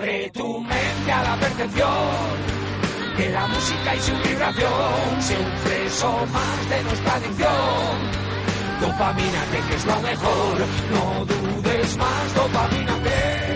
Abre tu mente a la percepción, que la música y su vibración siempre son más de nuestra adicción. Dopamínate que es lo mejor, no dudes más, dopamínate.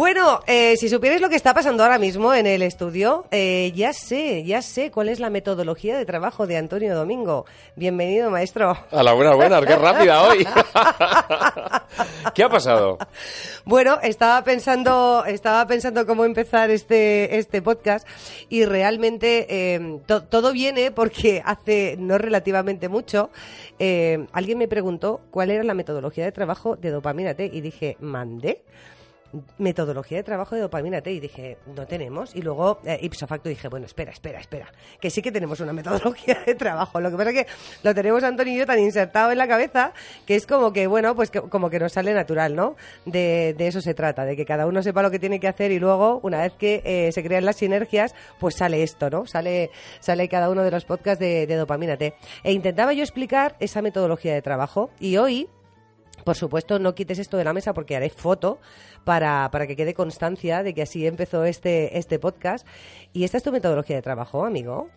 Bueno, eh, si supierais lo que está pasando ahora mismo en el estudio, eh, ya sé, ya sé cuál es la metodología de trabajo de Antonio Domingo. Bienvenido, maestro. A la buena, buena, qué rápida hoy. ¿Qué ha pasado? Bueno, estaba pensando, estaba pensando cómo empezar este, este podcast y realmente eh, to- todo viene porque hace no relativamente mucho eh, alguien me preguntó cuál era la metodología de trabajo de Dopamina T y dije, ¿mandé? Metodología de trabajo de dopamina T y dije, no tenemos. Y luego, eh, ipso facto, dije, bueno, espera, espera, espera, que sí que tenemos una metodología de trabajo. Lo que pasa es que lo tenemos Antonio y yo tan insertado en la cabeza que es como que, bueno, pues que- como que nos sale natural, ¿no? De, eso se trata, de que cada uno sepa lo que tiene que hacer y luego, una vez que eh, se crean las sinergias, pues sale esto, ¿no? Sale, sale cada uno de los podcasts de, de dopamina T. E intentaba yo explicar esa metodología de trabajo y hoy por supuesto, no quites esto de la mesa porque haré foto para, para que quede constancia de que así empezó este, este podcast. ¿Y esta es tu metodología de trabajo, amigo?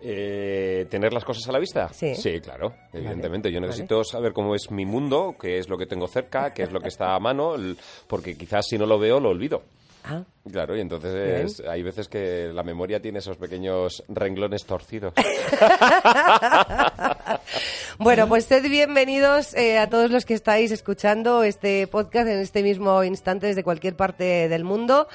Eh, ¿Tener las cosas a la vista? Sí. claro, evidentemente. Yo vale. necesito saber cómo es mi mundo, qué es lo que tengo cerca, qué es lo que está a mano, porque quizás si no lo veo, lo olvido. Ah, Claro, y entonces es- hay veces que la memoria tiene esos pequeños renglones torcidos. Bueno, pues sed bienvenidos eh, a todos los que estáis escuchando este podcast en este mismo instante desde cualquier parte del mundo.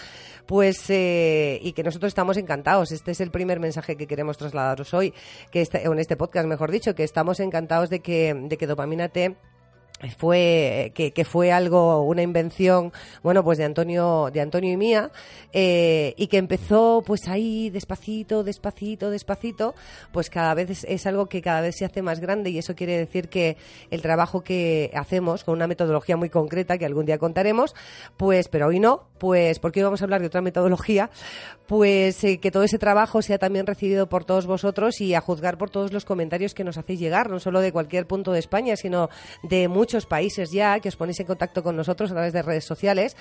Pues, eh, y que nosotros estamos encantados. Este es el primer mensaje que queremos trasladaros hoy, que este, en este podcast, mejor dicho, que estamos encantados de que, de que Dopamina T fue que, fue algo una invención bueno pues de Antonio de Antonio y mía eh, y que empezó pues ahí despacito despacito despacito pues cada vez es, es algo que cada vez se hace más grande y eso quiere decir que el trabajo que hacemos con una metodología muy concreta que algún día contaremos pues pero hoy no pues porque hoy vamos a hablar de otra metodología pues eh, que todo ese trabajo sea también recibido por todos vosotros y a juzgar por todos los comentarios que nos hacéis llegar, no solo de cualquier punto de España, sino de muchos países ya que os ponéis en contacto con nosotros a través de redes sociales,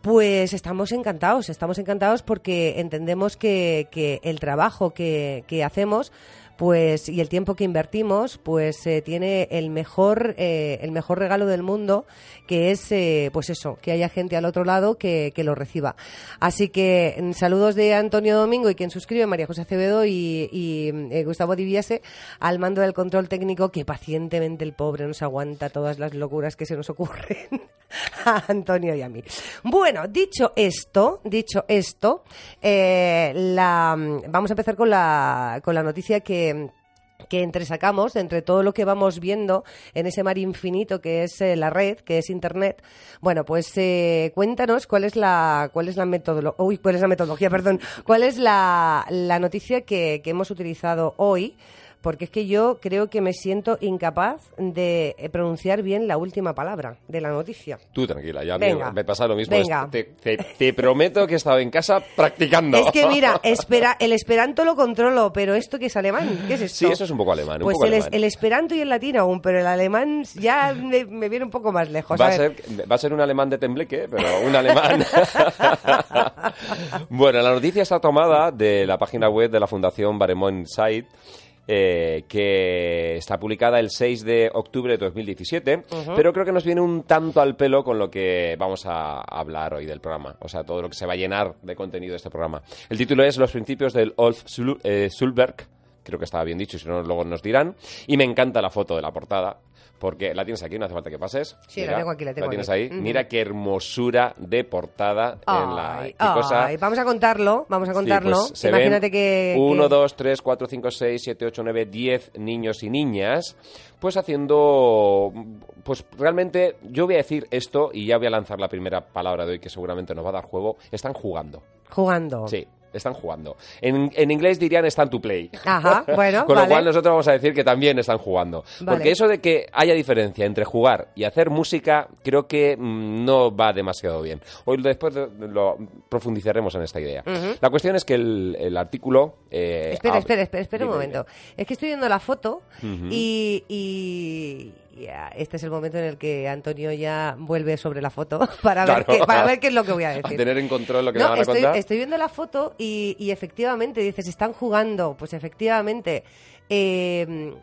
pues estamos encantados, estamos encantados porque entendemos que, el trabajo que hacemos pues y el tiempo que invertimos pues eh, tiene el mejor eh, el mejor regalo del mundo que es eh, pues eso que haya gente al otro lado que, que lo reciba. Así que mm, saludos de Antonio Domingo y quien suscribe María José Acevedo y, y, eh, Gustavo Diviese al mando del control técnico que pacientemente el pobre nos aguanta todas las locuras que se nos ocurren a Antonio y a mí. Bueno dicho esto dicho esto eh, la, vamos a empezar con la con la noticia que que entresacamos entre todo lo que vamos viendo en ese mar infinito que es eh, la red, que es internet. Bueno, pues eh, cuéntanos cuál es la cuál es la metodología, uy, cuál es la metodología, perdón, cuál es la, la noticia que, que hemos utilizado hoy porque es que yo creo que me siento incapaz de eh, pronunciar bien la última palabra de la noticia. Tú tranquila, ya me, Venga. me pasa lo mismo. Venga. Te, te- te prometo que he estado en casa practicando. Es que mira, espera, el esperanto lo controlo, pero esto que es alemán, ¿qué es esto? Sí, eso es un poco alemán. un Pues poco el, es- alemán. el esperanto y el latín aún, pero el alemán ya me, me viene un poco más lejos. Va a, ser, va a ser un alemán de tembleque, pero un alemán. bueno, la noticia está tomada de la página web de la Fundación Baremont Insight, eh, que está publicada el 6 de octubre de 2017, pero creo que nos viene un tanto al pelo con lo que vamos a hablar hoy del programa, o sea, todo lo que se va a llenar de contenido de este programa. El título es Los principios del Olf Sul- eh, Sulberg, creo que estaba bien dicho, y si no, luego nos dirán. Y me encanta la foto de la portada, porque la tienes aquí, no hace falta que pases. Sí, la tengo aquí, la tengo tienes aquí. ahí. Mira qué hermosura de portada en la. Ay, cosa- ay, vamos a contarlo, vamos a Sí, contarlo. pues se Imagínate que- 1, 2, 3, 4, 5, 6, 7, 8, 9, 10 niños y niñas, pues haciendo. Pues realmente, yo voy a decir esto y ya voy a lanzar la primera palabra de hoy que seguramente nos va a dar juego. Están jugando. jugando. Sí, están jugando. En, en inglés dirían están to play. Ajá, bueno, Con lo cual nosotros vamos a decir que también están jugando. Vale. Porque eso de que haya diferencia entre jugar y hacer música, creo que mm, no va demasiado bien. Hoy después lo, profundizaremos en esta idea. La cuestión es que el, el artículo... eh, Espera, espera, espera, espera un momento. Es que estoy viendo la foto y, y ya, este es el momento en el que Antonio ya vuelve sobre la foto para, ver, qué, para ver qué es lo que voy a A decir. tener en control lo que no, me van a estoy, contar. estoy viendo la foto y, y efectivamente dices, están jugando. Pues efectivamente, eh,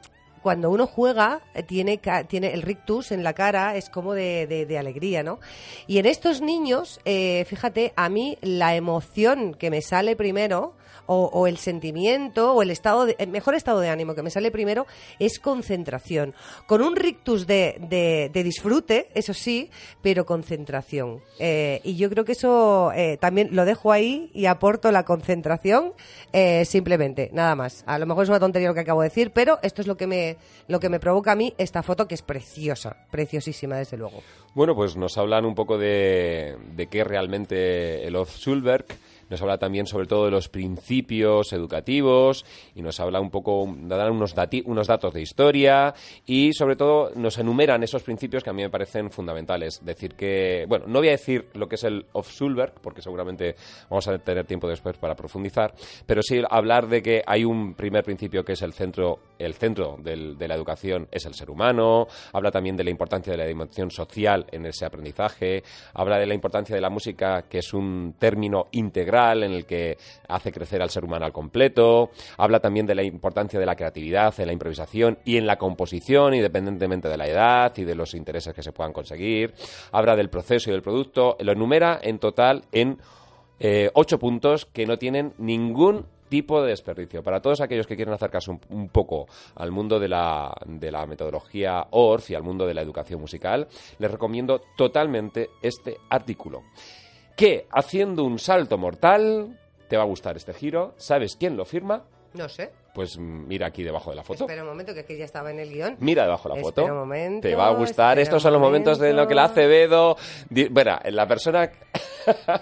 cuando uno juega, eh, tiene, tiene el rictus en la cara, es como de, de- de alegría, ¿no? Y en estos niños, eh, fíjate, a mí la emoción que me sale primero, o, o el sentimiento, o el estado de, mejor estado de ánimo que me sale primero, es concentración. Con un rictus de, de- disfrute, eso sí, pero concentración. Eh, y yo creo que eso eh, también lo dejo ahí y aporto la concentración eh, simplemente, nada más. A lo mejor es una tontería lo que acabo de decir, pero esto es lo que me, lo que me provoca a mí esta foto que es preciosa, preciosísima desde luego. Bueno, pues nos hablan un poco de, de qué realmente el Off Schulberg. Nos habla también sobre todo de los principios educativos y nos habla un poco, dan unos, unos datos de historia y sobre todo nos enumeran esos principios que a mí me parecen fundamentales. Decir que, bueno, no voy a decir lo que es el Off Schulberg porque seguramente vamos a tener tiempo después para profundizar, pero sí hablar de que hay un primer principio que es el centro, el centro de la educación es el ser humano, habla también de la importancia de la dimensión social en ese aprendizaje, habla de la importancia de la música, que es un término integral en el que hace crecer al ser humano al completo, habla también de la importancia de la creatividad, de la improvisación y en la composición, independientemente de la edad y de los intereses que se puedan conseguir, habla del proceso y del producto, lo enumera en total en eh, ocho puntos que no tienen ningún tipo de desperdicio. Para todos aquellos que quieren acercarse un, un poco al mundo de la, de la metodología ORF y al mundo de la educación musical, les recomiendo totalmente este artículo. Que haciendo un salto mortal, te va a gustar este giro. ¿Sabes quién lo firma? No sé. Pues mira aquí debajo de la foto. Espera un momento, que es que ya estaba en el guion. Mira debajo de la foto. Espera un momento, Te va a gustar. Estos son los momentos de lo que la momento. Acevedo. Bueno, la persona.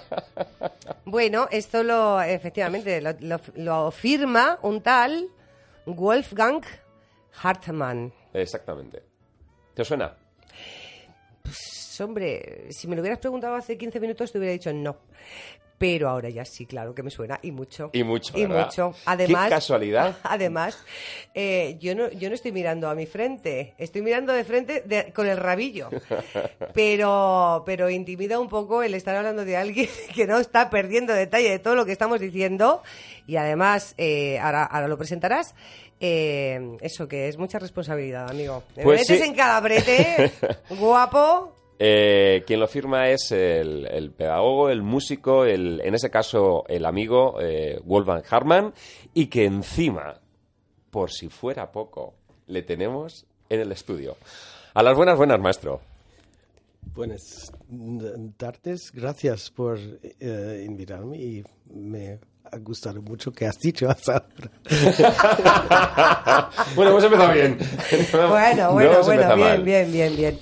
Bueno, esto lo, efectivamente, lo, lo- lo firma un tal Wolfgang Hartmann. Exactamente. ¿Te suena? Pues, hombre, si me lo hubieras preguntado hace 15 minutos te hubiera dicho no. Pero ahora ya sí, claro que me suena, y mucho. Y mucho, Y ¿verdad? mucho. Qué Además, casualidad. Además, eh, yo, no, yo no estoy mirando a mi frente, estoy mirando de frente de- con el rabillo. Pero, pero intimida un poco el estar hablando de alguien que no está perdiendo detalle de todo lo que estamos diciendo. Y además, eh, ahora, ahora lo presentarás. Eh, eso que es mucha responsabilidad, amigo. Me Pues metes sí. en cada brete, guapo. Eh, quien lo firma es el, el pedagogo, el músico, el, en ese caso el amigo eh, Wolfgang Hartmann, y que encima, por si fuera poco, le tenemos en el estudio. A las buenas, buenas, maestro. Buenas tardes, gracias por eh, invitarme y me ha gustado mucho que has dicho hasta ahora. bueno, hemos empezado bien. bueno, bueno, bueno, bien, bien, bien, bien.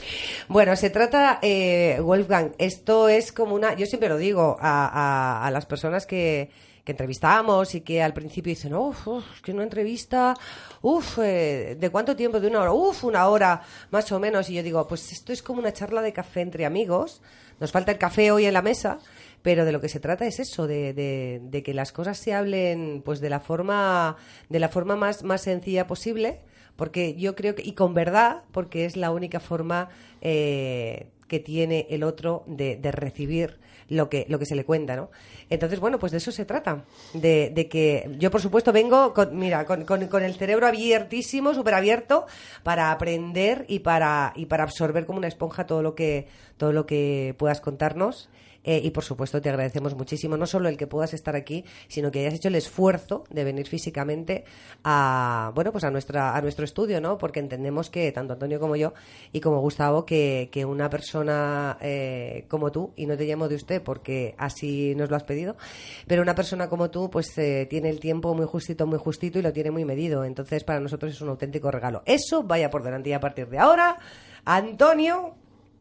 Bueno, se trata, eh, Wolfgang, esto es como una, yo siempre lo digo a, a, las personas que, que entrevistamos y que al principio dicen, uff, uf, que una entrevista, uff, eh, ¿de cuánto tiempo? De una hora, uff, una hora, más o menos. Y yo digo, pues esto es como una charla de café entre amigos. Nos falta el café hoy en la mesa, pero de lo que se trata es eso, de, de, que las cosas se hablen pues de la forma, de la forma más, más sencilla posible, porque yo creo que, y con verdad, porque es la única forma eh, que tiene el otro de, de recibir lo que, lo que se le cuenta, ¿no? Entonces, bueno, pues de eso se trata. De, de que yo, por supuesto, vengo con, mira, con, con, el cerebro abiertísimo, súper abierto, para aprender y para, y para absorber como una esponja todo lo que, todo lo que puedas contarnos. Eh, y por supuesto te agradecemos muchísimo, no solo el que puedas estar aquí, sino que hayas hecho el esfuerzo de venir físicamente a, bueno, pues a, nuestra, a nuestro estudio, ¿no? Porque entendemos que tanto Antonio como yo y como Gustavo, que, que una persona eh, como tú, y no te llamo de usted porque así nos lo has pedido, pero una persona como tú, pues eh, tiene el tiempo muy justito, muy justito y lo tiene muy medido. Entonces, para nosotros es un auténtico regalo. Eso vaya por delante y a partir de ahora, Antonio,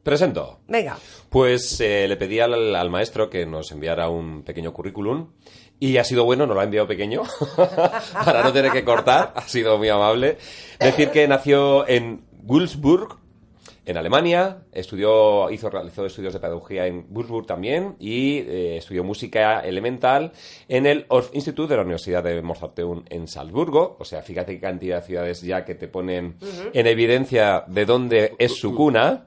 Presento. Venga. Pues eh, le pedí al, maestro que nos enviara un pequeño currículum y ha sido bueno, nos lo ha enviado pequeño para no tener que cortar, ha sido muy amable. Decir que nació en Würzburg, en Alemania, estudió, hizo, realizó estudios de pedagogía en Würzburg también y eh, estudió música elemental en el Orff Institute de la Universidad de Mozarteum en Salzburgo. O sea, fíjate qué cantidad de ciudades ya que te ponen en evidencia de dónde es su cuna.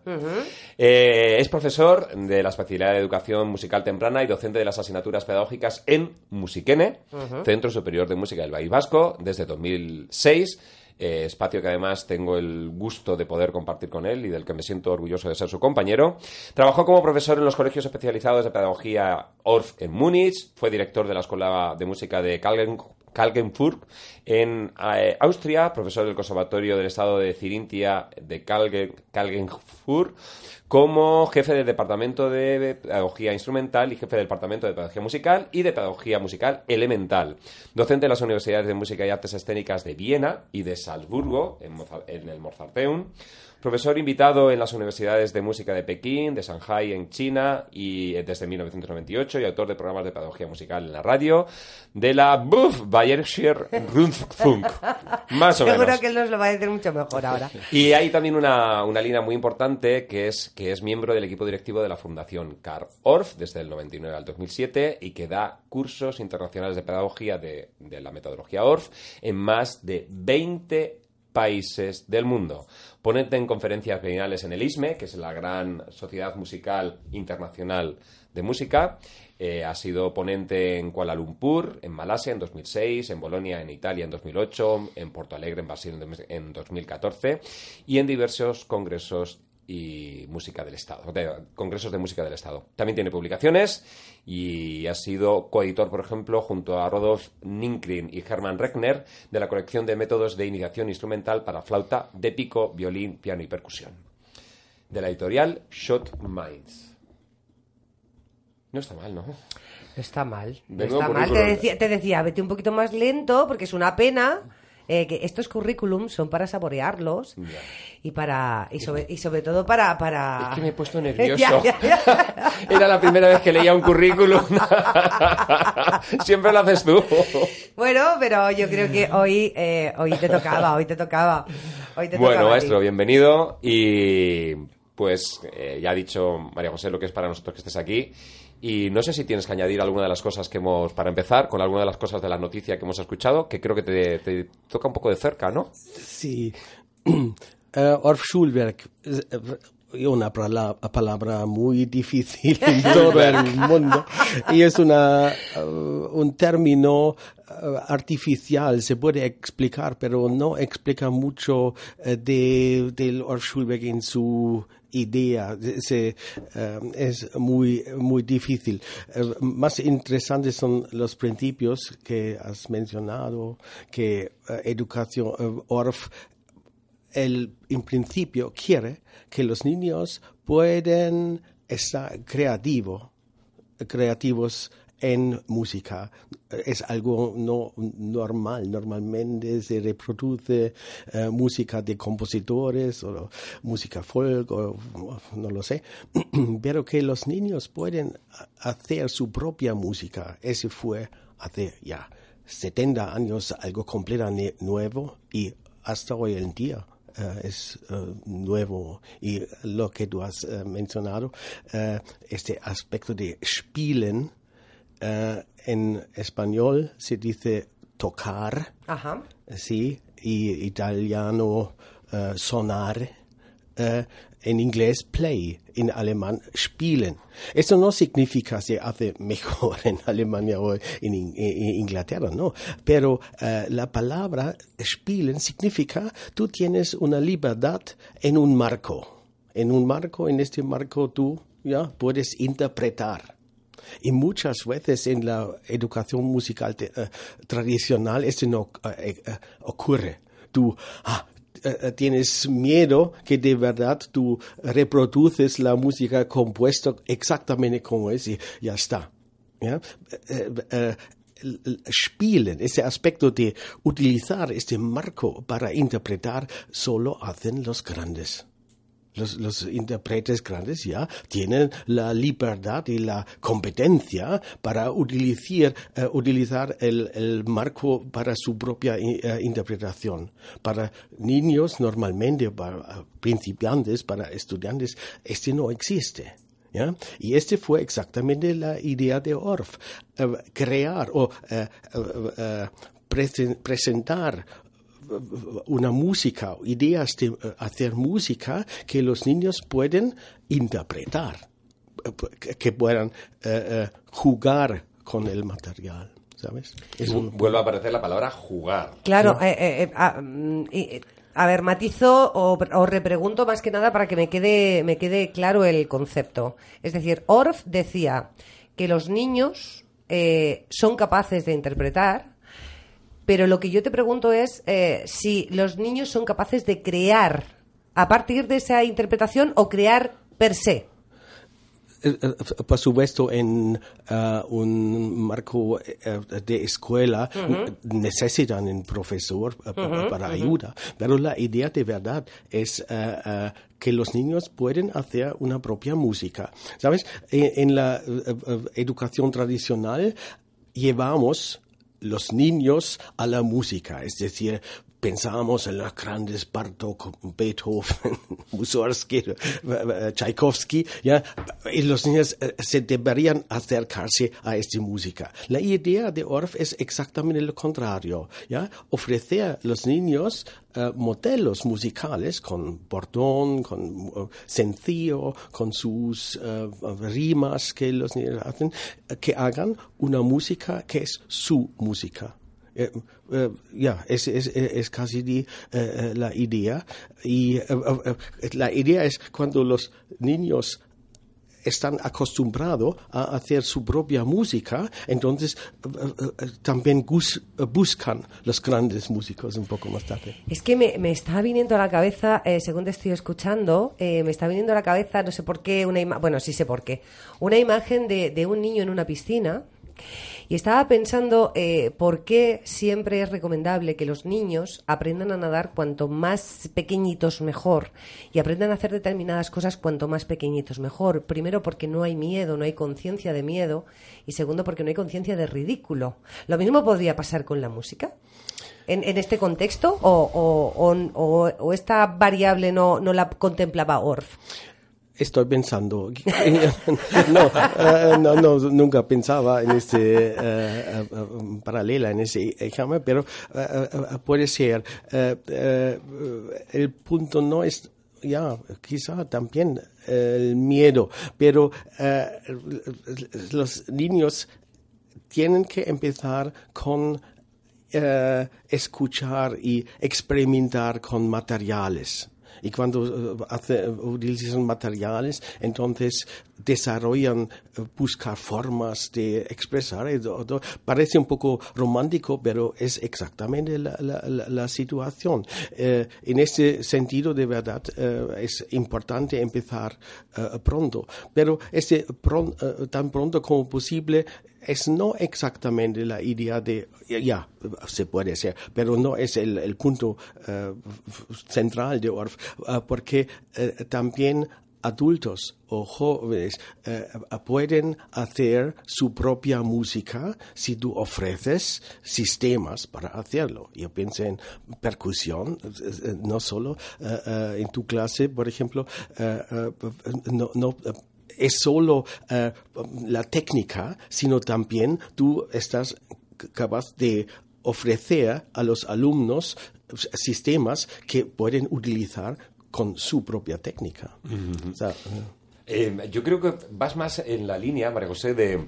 Eh, es profesor de la especialidad de educación musical temprana y docente de las asignaturas pedagógicas en Musikene, Centro Superior de Música del País Vasco, desde 2006 eh, espacio que además tengo el gusto de poder compartir con él y del que me siento orgulloso de ser su compañero. Trabajó como profesor en los colegios especializados de pedagogía Orff en Múnich, fue director de la Escuela de Música de Kalgen Kalgenfurt en eh, Austria, profesor del Conservatorio del Estado de Cirintia de Kalgen, Kalgenfurt, como jefe del Departamento de Pedagogía Instrumental y jefe del Departamento de Pedagogía Musical y de Pedagogía Musical Elemental. Docente en las Universidades de Música y Artes Escénicas de Viena y de Salzburgo, en el Mozarteum Profesor invitado en las universidades de música de Pekín, de Shanghai en China y eh, desde 1998 y autor de programas de pedagogía musical en la radio de la Buff Bayerische Rundfunk. Más o menos. Seguro que él nos lo va a decir mucho mejor ahora. Y hay también una, una línea muy importante que es que es miembro del equipo directivo de la Fundación Karl Orff desde el 99 al 2007 y que da cursos internacionales de pedagogía de, de la metodología Orff en más de 20 países del mundo. Ponente en conferencias bienales en el ISME, que es la gran sociedad musical internacional de música. Eh, ha sido ponente en Kuala Lumpur, en Malasia en 2006, en Bolonia en Italia en 2008, en Porto Alegre en Brasil en 2014 y en diversos congresos y música del Estado, congresos de música del Estado. También tiene publicaciones y ha sido coeditor, por ejemplo, junto a Rodolf Ninkrin y Hermann Reckner de la colección de métodos de iniciación instrumental para flauta, de pico, violín, piano y percusión. De la editorial Shot Minds. No está mal, ¿no? No está mal. No está mal. Te decía, te decía, vete un poquito más lento porque es una pena eh, que estos currículums son para saborearlos y para y sobre, y sobre todo para, para... Es que me he puesto nervioso. Era la primera vez que leía un currículum. Siempre lo haces tú. Bueno, pero yo creo que hoy, eh, hoy te tocaba, hoy te tocaba. Hoy te bueno, maestro, bienvenido y pues eh, ya ha dicho María José lo que es para nosotros que estés aquí y no sé si tienes que añadir alguna de las cosas que hemos, para empezar, con alguna de las cosas de la noticia que hemos escuchado, que creo que te, toca un poco de cerca, ¿no? Sí. Uh, Orff Schulwerk, eh, una palabra muy difícil en todo el mundo y es una, uh, un término artificial, se puede explicar, pero no explica mucho de, del Orff Schulwerk en su idea se, eh, es muy, muy difícil. Eh, más interesantes son los principios que has mencionado, que eh, educación, ORF, el, en principio quiere que los niños pueden estar creativos, creativos en música. Es algo no normal. Normalmente se reproduce eh, música de compositores o música folk o no lo sé. Pero que los niños pueden hacer su propia música. Ese fue hace ya 70 años algo completamente nuevo y hasta hoy en día Uh, es uh, nuevo y lo que tú has mencionado, este aspecto de spielen, en español se dice tocar, Ajá. sí, y italiano sonar, en inglés play, en alemán spielen. Eso no significa que se hace mejor en Alemania o en, Inglaterra, no. Pero eh, la palabra spielen significa tú tienes una libertad en un marco. En un marco, en este marco tú ya puedes interpretar. Y muchas veces en la educación musical eh, tradicional esto no eh, ocurre. Tú, ah, eh, eh, tienes miedo que de verdad tú reproduces la música compuesta exactamente como es y ya está. ¿ya? Eh, spielen, ese aspecto de utilizar este marco para interpretar, solo hacen los grandes. Los, los, intérpretes grandes ya tienen la libertad y la competencia para utilizar, uh, utilizar el, el, marco para su propia uh, interpretación. Para niños, normalmente, para principiantes, para estudiantes, este no existe. ¿Ya? Y este fue exactamente la idea de Orff, crear o presentar una música, ideas de eh, hacer música que los niños pueden interpretar, que puedan eh, eh, jugar con el material. ¿Sabes? Vuelve a aparecer la palabra jugar. Claro, a, mm, a, ver, matizo o, o, repregunto más que nada para que me quede, me quede claro el concepto. Es decir, Orff decía que los niños son capaces de interpretar, pero lo que yo te pregunto es eh, si los niños son capaces de crear a partir de esa interpretación o crear per se. Eh, eh, por supuesto, en un marco de escuela necesitan un profesor para ayuda, pero la idea de verdad es que los niños pueden hacer una propia música. ¿Sabes? en la educación tradicional llevamos los niños a la música, es decir, pensábamos en los grandes Bartók, Beethoven, Mussorgsky, eh, eh, Tchaikovsky, ¿ya? y los niños eh, se deberían acercarse a esta música. La idea de Orff es exactamente lo contrario, ¿ya? ofrecer a los niños modelos musicales con bordón, con sencillo, con sus rimas que los niños hacen, que hagan una música que es su música. Eh, eh, ya, es, es, es, casi eh, la idea. Y la idea es cuando los niños están acostumbrados a hacer su propia música, entonces también buscan los grandes músicos un poco más tarde. Es que me, me está viniendo a la cabeza, según te estoy escuchando, me está viniendo a la cabeza, no sé por qué, una bueno, sí sé por qué, una imagen de, de un niño en una piscina y estaba pensando eh, por qué siempre es recomendable que los niños aprendan a nadar cuanto más pequeñitos mejor y aprendan a hacer determinadas cosas cuanto más pequeñitos mejor. Primero porque no hay miedo, no hay conciencia de miedo y segundo porque no hay conciencia de ridículo. Lo mismo podría pasar con la música. En, este contexto o, esta variable no, no la contemplaba Orff? Estoy pensando. Eh, no, no, nunca pensaba en este uh, paralela, en ese ejemplo, pero puede ser. el punto no es ya, quizá también el miedo, pero los niños tienen que empezar con escuchar y experimentar con materiales y cuando uh, hace, utilizan materiales, entonces desarrollan, eh, buscar formas de expresar. Parece un poco romántico, pero es exactamente la, la- la- situación. Eh, en ese sentido, de verdad, eh, es importante empezar pronto. Pero este tan pronto como posible es no exactamente la idea de, ya, se puede ser, pero no es el, el punto central de Orff, eh, porque también adultos o jóvenes eh, pueden hacer su propia música si tú ofreces sistemas para hacerlo. Yo pienso en percusión, eh, no solo eh, eh, en tu clase, por ejemplo, eh, eh, no, no es solo eh, la técnica, sino también tú estás capaz de ofrecer a los alumnos sistemas que pueden utilizar con su propia técnica. O sea, Eh, yo creo que vas más en la línea, María José, de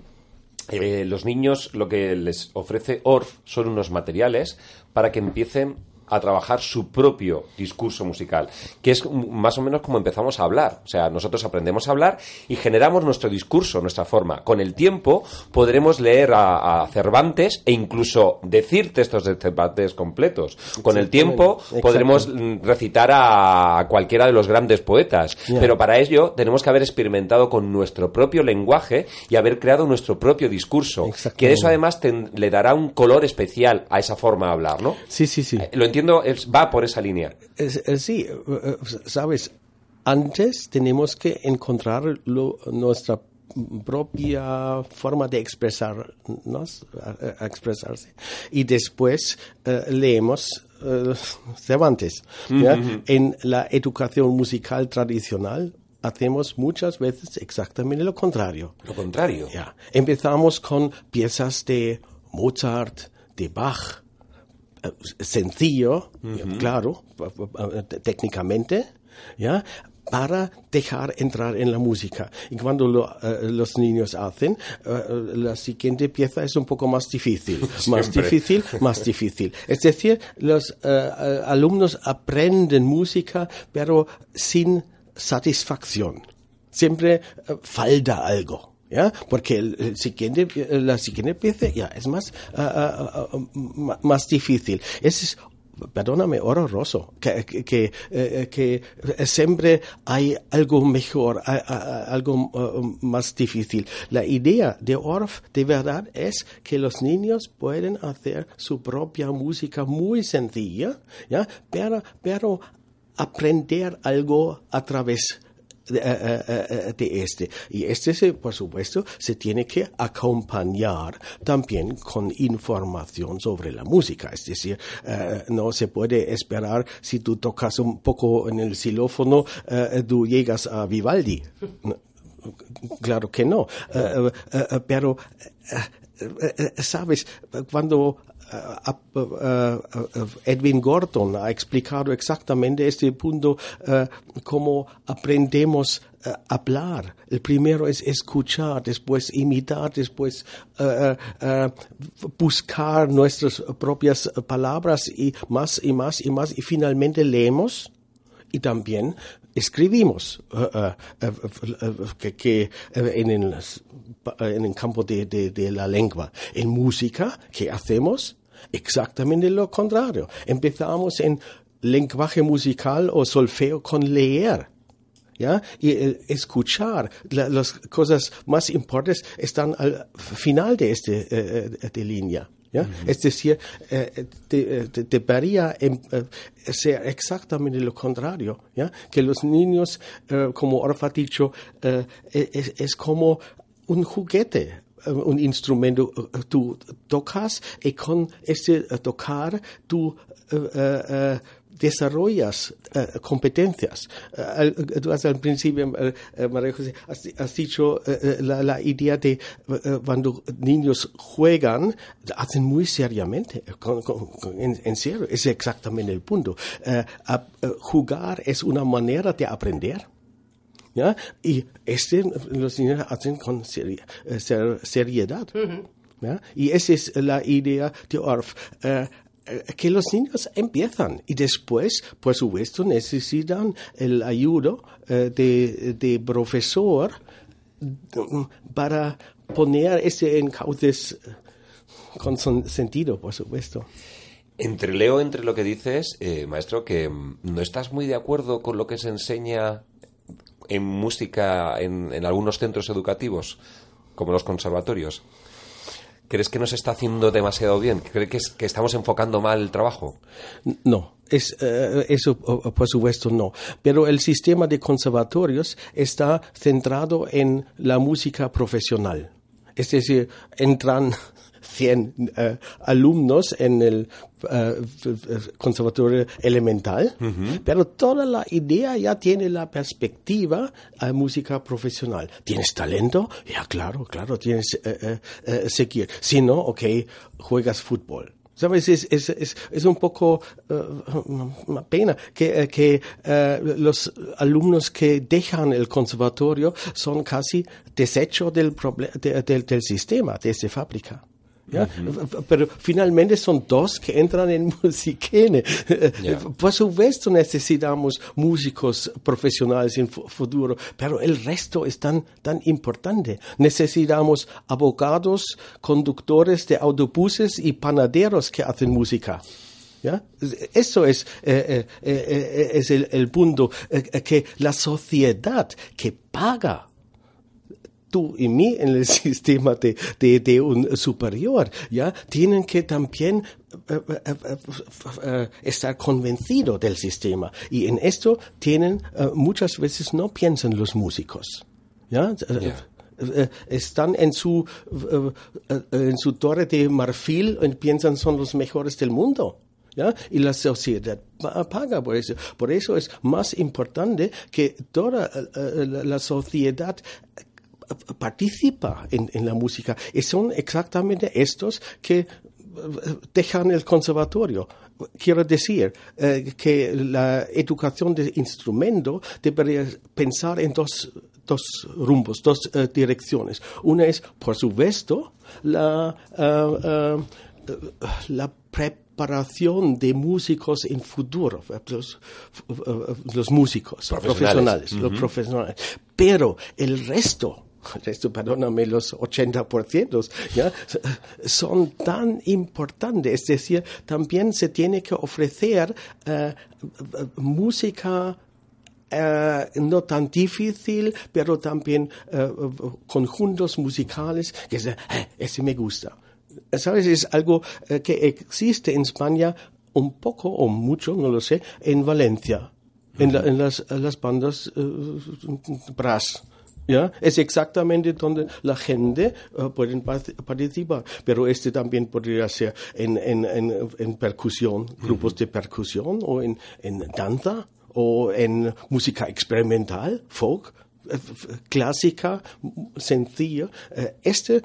eh, los niños lo que les ofrece ORF son unos materiales para que empiecen a trabajar su propio discurso musical, que es más o menos como empezamos a hablar. O sea, nosotros aprendemos a hablar y generamos nuestro discurso, nuestra forma. Con el tiempo podremos leer a, a Cervantes e incluso decir textos de Cervantes completos. Con el tiempo podremos mm, recitar a cualquiera de los grandes poetas. Pero para ello tenemos que haber experimentado con nuestro propio lenguaje y haber creado nuestro propio discurso. Que eso además le dará un color especial a esa forma de hablar, ¿no? sí, sí, sí. Eh, Lo entiendo, es- va por esa línea. Es- es- sí, eh, eh, sabes, antes tenemos que encontrar lo- nuestra propia forma de expresarnos, a- a expresarse. Y después eh, leemos eh, Cervantes. En la educación musical tradicional hacemos muchas veces exactamente lo contrario. Lo contrario. Ya. Empezamos con piezas de Mozart, de Bach, eh, sencillo, claro, eh, técnicamente, ¿ya? para dejar entrar en la música. Y cuando lo, eh, los niños hacen, eh, la siguiente pieza es un poco más difícil. Más difícil, más difícil. Es decir, los eh, eh, alumnos aprenden música, pero sin satisfacción. Siempre eh, falta algo. ¿Ya? Porque el, el siguiente, la siguiente pieza ya es más, ah, ah, ah, más difícil. Es, perdóname, horroroso, que, que, que, eh, que siempre hay algo mejor, hay- hay- algo eh, más difícil. La idea de Orff de verdad es que los niños pueden hacer su propia música muy sencilla, ¿ya? pero, pero aprender algo a través de, eh, eh, eh, de este. Y este, se, por supuesto, se tiene que acompañar también con información sobre la música. Es decir, no se puede esperar si tú tocas un poco en el xilófono, tú llegas a Vivaldi. Claro que no. Pero, ¿sabes? Cuando Edwin Gordon ha explicado exactamente este punto, eh, cómo aprendemos a hablar. El primero es escuchar, después imitar, después eh, eh, eh, buscar nuestras propias palabras y más y más y más y finalmente leemos y también escribimos eh, eh, eh, eh, que, eh, en, el, campo de, de- de la lengua. En música, ¿qué hacemos? Exactamente lo contrario. Empezamos en lenguaje musical o solfeo con leer. ¿Ya? Y el escuchar la- las cosas más importantes están al final de este eh, eh, de línea. ¿ya? Es decir, eh, de- de- debería eh, ser exactamente lo contrario, ¿ya? que los niños, eh, como Orff ha dicho, eh, es, es como un juguete, eh, un instrumento, eh, tú tocas y con este eh, tocar tú eh, eh, eh, desarrollas eh, competencias. Eh, al- tú has al principio, eh, eh, María José, has, has dicho eh, eh, la, la idea de eh, eh, cuando niños juegan, hacen muy seriamente, eh, con- con- con- en, en serio, es exactamente el punto. Eh, eh, jugar es una manera de aprender. ¿Ya? Y este los niños hacen con seri- eh, ser- seriedad. ¿ya? Y esa es la idea de Orff. eh, que los niños empiezan y después, por supuesto, necesitan el ayuda eh, de, de profesor para poner ese en cauces con sentido, por supuesto. Entre leo entre lo que dices, eh, maestro, que mm, no estás muy de acuerdo con lo que se enseña en música en, algunos centros educativos, como los conservatorios. ¿Crees que no se está haciendo demasiado bien? ¿Crees que, que estamos enfocando mal el trabajo? No, es, eh, eso por supuesto no. Pero el sistema de conservatorios está centrado en la música profesional. Es decir, entran 100 eh, alumnos en el eh, conservatorio elemental, pero toda la idea ya tiene la perspectiva a música profesional. ¿Tienes talento? Ya, claro, claro, tienes eh, seguir. Si no, ok, juegas fútbol. ¿Sabes? Es, es, es, es, un poco una pena que, que los alumnos que dejan el conservatorio son casi desecho del, del, del sistema, de esa fábrica. Pero finalmente son dos que entran en Musiquene. Por supuesto necesitamos músicos profesionales en futuro, pero el resto es tan, tan importante. Necesitamos abogados, conductores de autobuses y panaderos que hacen música. ¿Ya? Eso es, eh, eh, eh, es el, el punto, que la sociedad que paga tú y mí en el sistema de, de, un superior, ¿ya? Tienen que también eh, eh, eh, estar convencidos del sistema. Y en esto tienen, muchas veces no piensan los músicos, ¿ya? están en su, en su torre de marfil y piensan son los mejores del mundo. ¿Ya? Y la sociedad paga por eso. Por eso es más importante que toda la sociedad participa en, la música y son exactamente estos que eh, dejan el conservatorio. Quiero decir eh, que la educación de instrumento debería pensar en dos, dos rumbos, dos eh, direcciones. Una es, por supuesto, la, la preparación de músicos en futuro, los, músicos profesionales, los profesionales. Pero el resto esto perdóname, los 80%, ¿ya? son tan importantes. Es decir, también se tiene que ofrecer eh, música eh, no tan difícil, pero también eh, conjuntos musicales que se, ese me gusta. ¿Sabes? Es algo que existe en España un poco o mucho, no lo sé, en Valencia, en, las, las, bandas brass. ¿Ya? Es exactamente donde la gente uh, puede participar. Pero este también podría ser en, en, en, percusión, grupos de percusión, o en, danza, o en música experimental, folk, eh, clásica, sencilla. Eh, este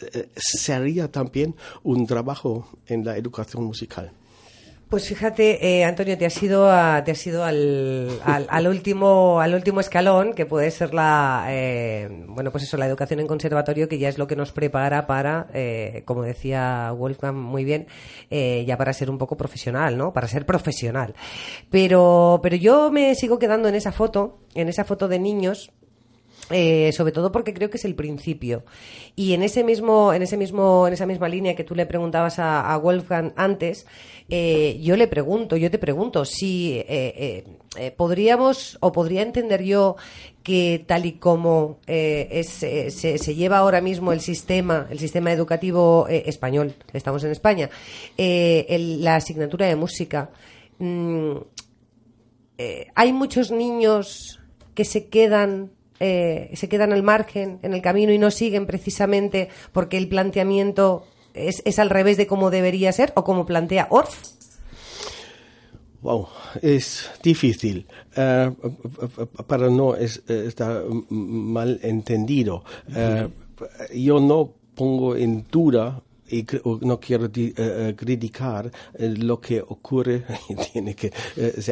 eh, sería también un trabajo en la educación musical. Pues fíjate, eh, Antonio, te has ido, te has ido al, al, último, al último escalón, que puede ser la, eh, bueno, pues eso, la educación en conservatorio, que ya es lo que nos prepara para, eh, como decía Wolfgang muy bien, ya para ser un poco profesional, ¿no? Para ser profesional. Pero, pero yo me sigo quedando en esa foto, en esa foto de niños, eh, sobre todo porque creo que es el principio. Y en ese mismo, en ese mismo, en esa misma línea que tú le preguntabas a, Wolfgang antes, eh, yo le pregunto, yo te pregunto si eh, podríamos o podría entender yo que tal y como se, se, lleva ahora mismo el sistema, el sistema educativo español, estamos en España, la asignatura de música, mm, hay muchos niños que se quedan eh, se quedan al margen, en el camino y no siguen precisamente porque el planteamiento es, es al revés de cómo debería ser o como plantea Orff? Wow, es difícil uh, para no es, estar mal entendido. Uh, yo no pongo en duda y no quiero uh, criticar lo que ocurre y tiene que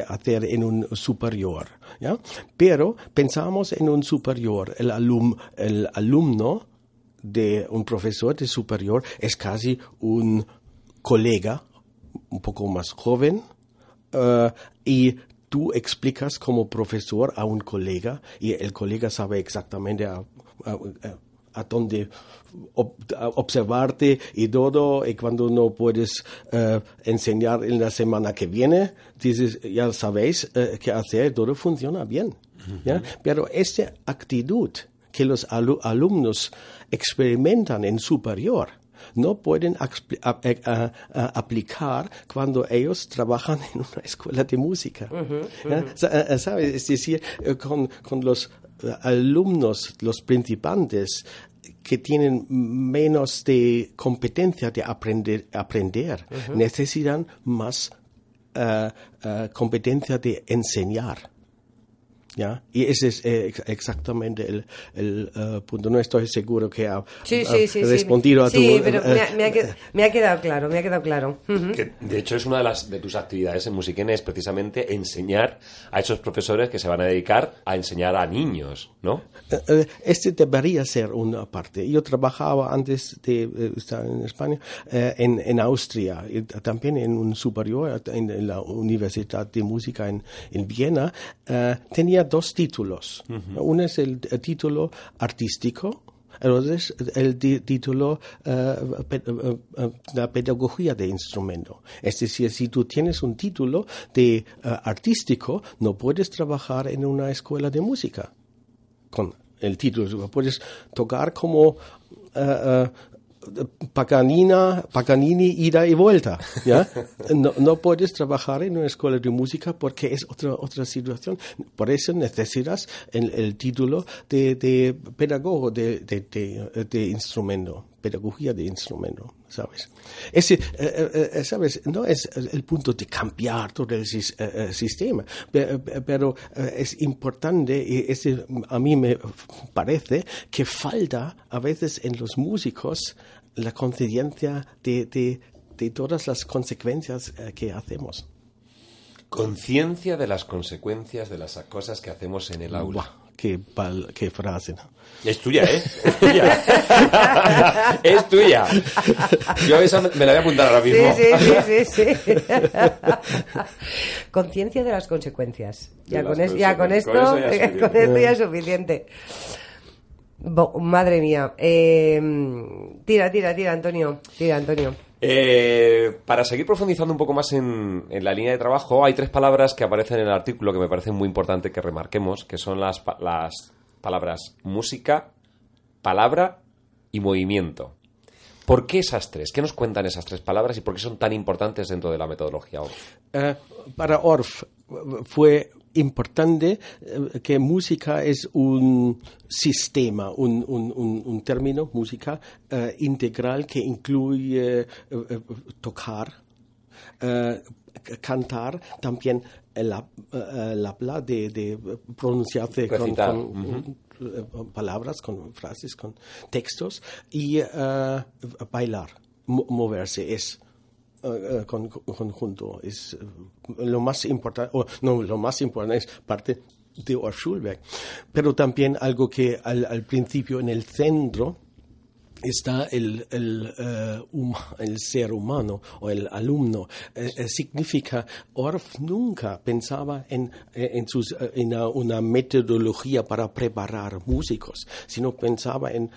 hacer en un superior. ¿ya? Pero pensamos en un superior, el, alum, el alumno de un profesor de superior es casi un colega un poco más joven y tú explicas como profesor a un colega y el colega sabe exactamente a, dónde observarte y todo, y cuando no puedes eh, enseñar en la semana que viene, dices, ya sabéis eh, qué hacer, todo funciona bien. ¿ya? Pero esta actitud que los alumnos experimentan en superior, no pueden aplicar cuando ellos trabajan en una escuela de música. Eh, ¿Sabes? Es decir, con, con los alumnos, los principantes, que tienen menos de competencia de aprender, aprender necesitan más uh, uh, competencia de enseñar. ¿Ya? Y ese es eh, exactamente el, el uh, punto. No estoy seguro que ha, sí, sí, sí, respondido a tu... Sí, pero me ha, me, ha quedado, me, ha quedado, claro, me ha quedado claro. Que, de hecho, es una de, las, de tus actividades en Musiquene, es precisamente enseñar a esos profesores que se van a dedicar a enseñar a niños, ¿no? Eh, eh, este debería ser una parte. Yo trabajaba antes de estar en España, en, en Austria, y también en un superior, en, en la Universidad de Música en, en Viena. tenía dos títulos. Uno es el, título artístico, el otro es el título uh, la pedagogía de instrumento. Es decir, si tú tienes un título de artístico, no puedes trabajar en una escuela de música con el título. Puedes tocar como Paganina, Paganini ida y vuelta. ¿ya? No, no, puedes trabajar en una escuela de música porque es otra, otra situación. Por eso necesitas el, el título de, de pedagogo de, de, de, instrumento, pedagogía de instrumento, ¿sabes? Ese, eh, eh, eh, ¿sabes? No es el punto de cambiar todo el sistema, pero, es importante y ese, a mí me parece que falta a veces en los músicos la conciencia de, de, de, todas las consecuencias eh, que hacemos. Conciencia de las consecuencias de las cosas que hacemos en el aula. qué, qué, frase. Es tuya, ¿eh? Es tuya. es tuya. Yo esa me la voy a apuntar ahora mismo. Sí, sí, sí, sí. Conciencia de las consecuencias. Ya, con, ya con, esto, con, esto ya es suficiente madre mía. Eh, tira, tira, tira, Antonio. Tira, Antonio. Eh, para seguir profundizando un poco más en, la línea de trabajo, hay tres palabras que aparecen en el artículo que me parecen muy importante que remarquemos, que son las, las palabras música, palabra y movimiento. ¿Por qué esas tres? ¿Qué nos cuentan esas tres palabras y por qué son tan importantes dentro de la metodología ORF? Eh, para ORF fue importante eh, que música es un sistema, un, un, término, música, eh, integral que incluye eh, tocar, cantar, también el, habla de, de pronunciarse con, palabras, con frases, con textos y bailar, moverse es eh, con, conjunto. Es eh, lo más importante, no, lo más importante es parte de Orff Schulberg. Pero también algo que al, principio en el centro está el, el, eh, el, ser humano o el alumno. significa, Orff nunca pensaba en, en, sus, en una, metodología para preparar músicos, sino pensaba en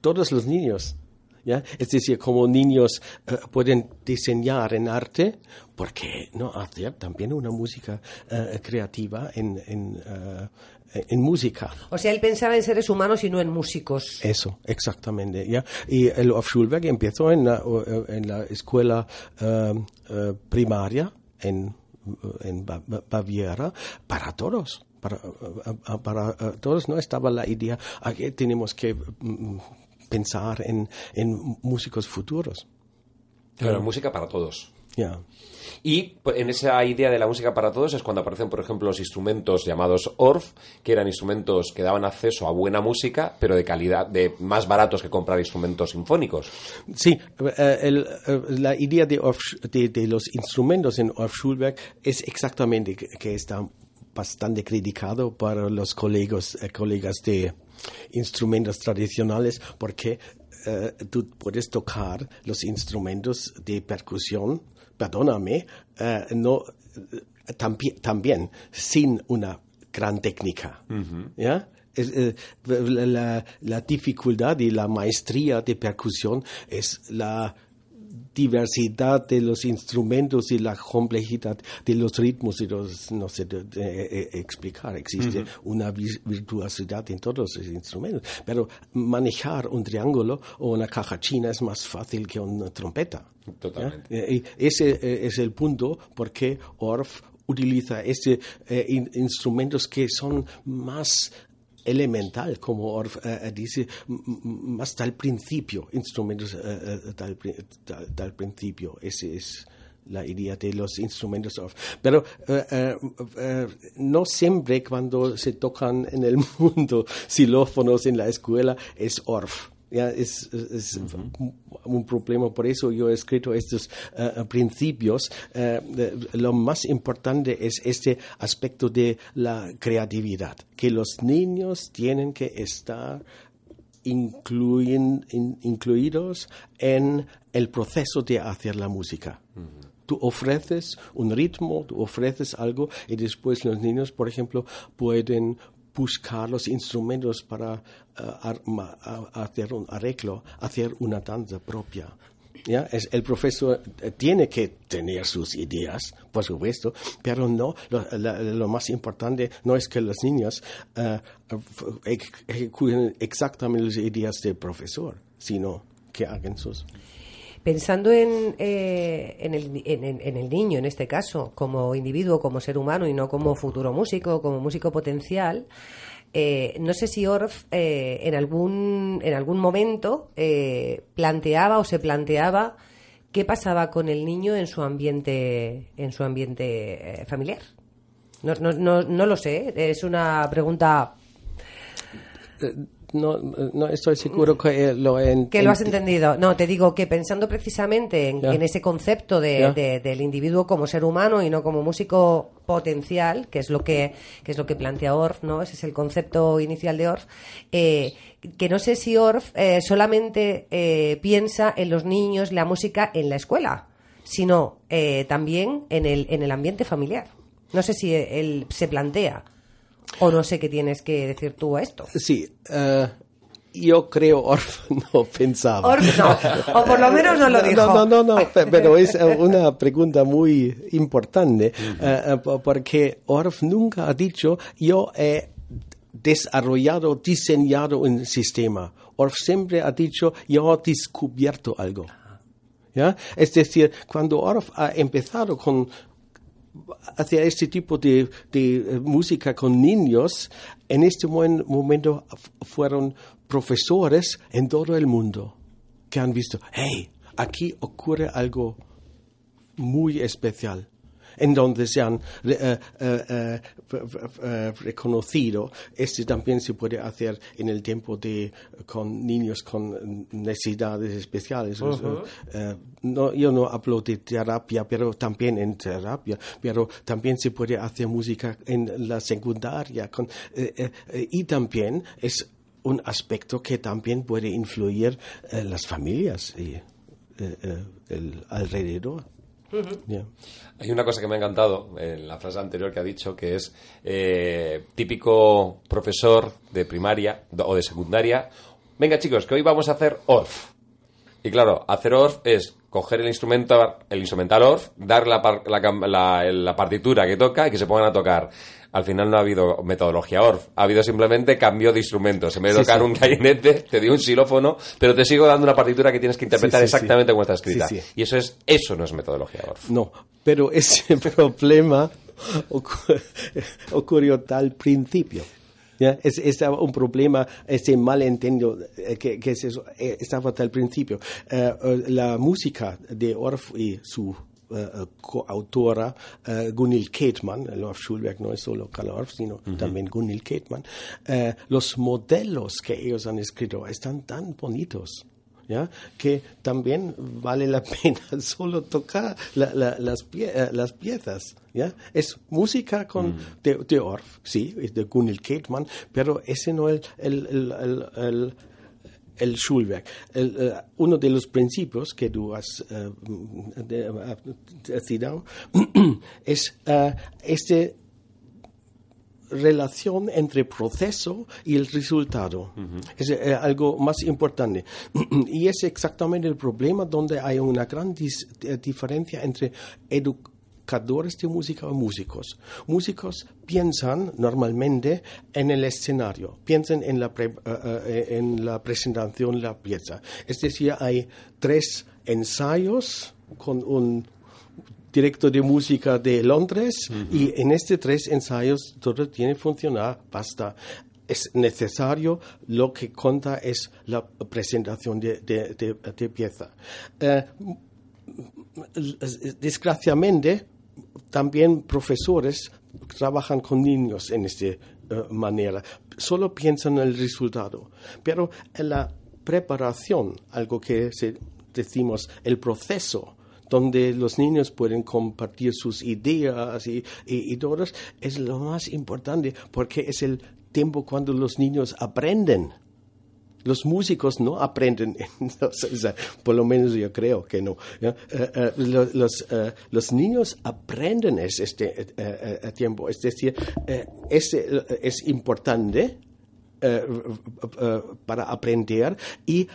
todos los niños es decir, como niños eh, pueden diseñar en arte, porque no hacer también una música eh, creativa en, eh, en, música. O sea, él pensaba en seres humanos y no en músicos. Eso, exactamente. ¿ya? Y el Of Schulberg empezó en la, en la escuela primaria en, en Baviera para todos. Para, para, todos no estaba la idea, aquí tenemos que mm, pensar en, en músicos futuros. Claro, música para todos. Ya. Y pues, en esa idea de la música para todos es cuando aparecen, por ejemplo, los instrumentos llamados ORF, que eran instrumentos que daban acceso a buena música, pero de calidad, de más baratos que comprar instrumentos sinfónicos. Sí, eh, eh, la idea de, de, los instrumentos en Orff Schulberg es exactamente que, está bastante criticado para los colegas, eh, colegas de instrumentos tradicionales porque eh, tú puedes tocar los instrumentos de percusión, perdóname, eh, no también, también sin una gran técnica. ¿ya? Eh, la, la dificultad y la maestría de percusión es la diversidad de los instrumentos y la complejidad de los ritmos y los, no sé de, de, de, explicar. Existe una virtuosidad en todos los instrumentos, pero manejar un triángulo o una caja china es más fácil que una trompeta. Totalmente. Y ese es el punto por qué Orff utiliza este eh, in, instrumentos que son más elemental, como Orff uh, dice, más al principio, instrumentos tal, principio. Ese es la idea de los instrumentos Orff. Pero no siempre cuando se tocan en el mundo xilófonos en la escuela es Orff. Ya, es, es uh -huh. un problema, por eso yo he escrito estos uh, principios. Uh, de, lo más importante es este aspecto de la creatividad, que los niños tienen que estar incluyen, in, incluidos en el proceso de hacer la música. -huh. Tú ofreces un ritmo, tú ofreces algo y después los niños, por ejemplo, pueden buscar los instrumentos para uh, hacer un arreglo, hacer una danza propia. El profesor tiene que tener sus ideas, por supuesto, pero no, lo, más importante no es que los niños uh, ejecuten exactamente las ideas del profesor, sino que hagan sus pensando en, eh, en, el, niño, en este caso, como individuo, como ser humano y no como futuro músico, como músico potencial, eh, no sé si Orff eh, en, algún, en algún momento eh, planteaba o se planteaba qué pasaba con el niño en su ambiente, en su ambiente familiar. No, no, no, no lo sé, es una pregunta no, no estoy seguro que lo he Que lo has entendido. No, te digo que pensando precisamente en, yeah. en ese concepto de, yeah. de, del individuo como ser humano y no como músico potencial, que es lo que, que es lo que plantea Orff, ¿no? Ese es el concepto inicial de Orff. Eh, que no sé si Orff eh, solamente eh, piensa en los niños, la música en la escuela, sino eh, también en el, en el ambiente familiar. No sé si él se plantea o no sé qué tienes que decir tú a esto. Sí, uh, yo creo Orff no pensaba. Orff no, o por lo menos no lo dijo. No, no, no, no pero es una pregunta muy importante uh, porque Orff nunca ha dicho yo he desarrollado, diseñado un sistema. Orff siempre ha dicho yo he descubierto algo. ¿Ya? Es decir, cuando Orff ha empezado con hacia este tipo de, de, música con niños, en este momento fueron profesores en todo el mundo que han visto, hey, aquí ocurre algo muy especial en donde se han uh, uh, uh, reconocido. Este también se puede hacer en el tiempo de con niños con necesidades especiales. -huh. no, yo no hablo de terapia, pero también en terapia, pero también se puede hacer música en la secundaria con, y también es un aspecto que también puede influir en las familias y el alrededor. Uh -huh. yeah. Hay una cosa que me ha encantado en la frase anterior que ha dicho, que es eh, típico profesor de primaria o de secundaria. Venga chicos, que hoy vamos a hacer ORF. Y claro, hacer ORF es coger el instrumento, el instrumental ORF, dar la, la, la, la partitura que toca y que se pongan a tocar al final no ha habido metodología ORF, ha habido simplemente cambio de instrumentos. En vez de sí, tocar sí. un clarinete, te dio un xilófono, pero te sigo dando una partitura que tienes que interpretar sí, exactamente como está escrita. Y eso es eso no es metodología ORF. No, pero ese problema ocurrió tal principio. ¿Ya? Es, estaba un problema, ese malentendido que, que es eso, estaba hasta el principio. Uh, la música de Orff y su Uh, coautora uh, Gunhild Ketman, el Orff Schulwerk no es solo Karl Orff, sino uh -huh. también Gunhild Ketman, los modelos que ellos han escrito están tan bonitos. ¿Ya? que también vale la pena solo tocar la, la, las, pie, las, piezas. ¿ya? Es música con, mm. de, de, Orff, sí, de Gunhild Ketman, pero ese no es el, el, el, el Schulwerk. El, eh, uno de los principios que tú has eh, de- eh, citado es eh, este relación entre proceso y el resultado. Es eh, algo más importante. y es exactamente el problema donde hay una gran eh, diferencia entre educadores de música y músicos. Músicos piensan normalmente en el escenario, piensan en la, pre- eh, en la presentación de la pieza. Es decir, hay tres ensayos con un director de música de Londres y en estos tres ensayos todo tiene que funcionar, basta. Es necesario, lo que cuenta es la presentación de, de- de- de pieza. Eh, desgraciadamente, también profesores trabajan con niños en esta eh, manera. Solo piensan en el resultado. Pero en la preparación, algo que se- decimos el proceso, donde los niños pueden compartir sus ideas y, y, eso, es lo más importante porque es el tiempo cuando los niños aprenden. Los músicos no aprenden, por lo menos yo creo que no. Eh, eh, lo- los, eh, los niños aprenden es este tiempo, es decir, eh, es importante para aprender y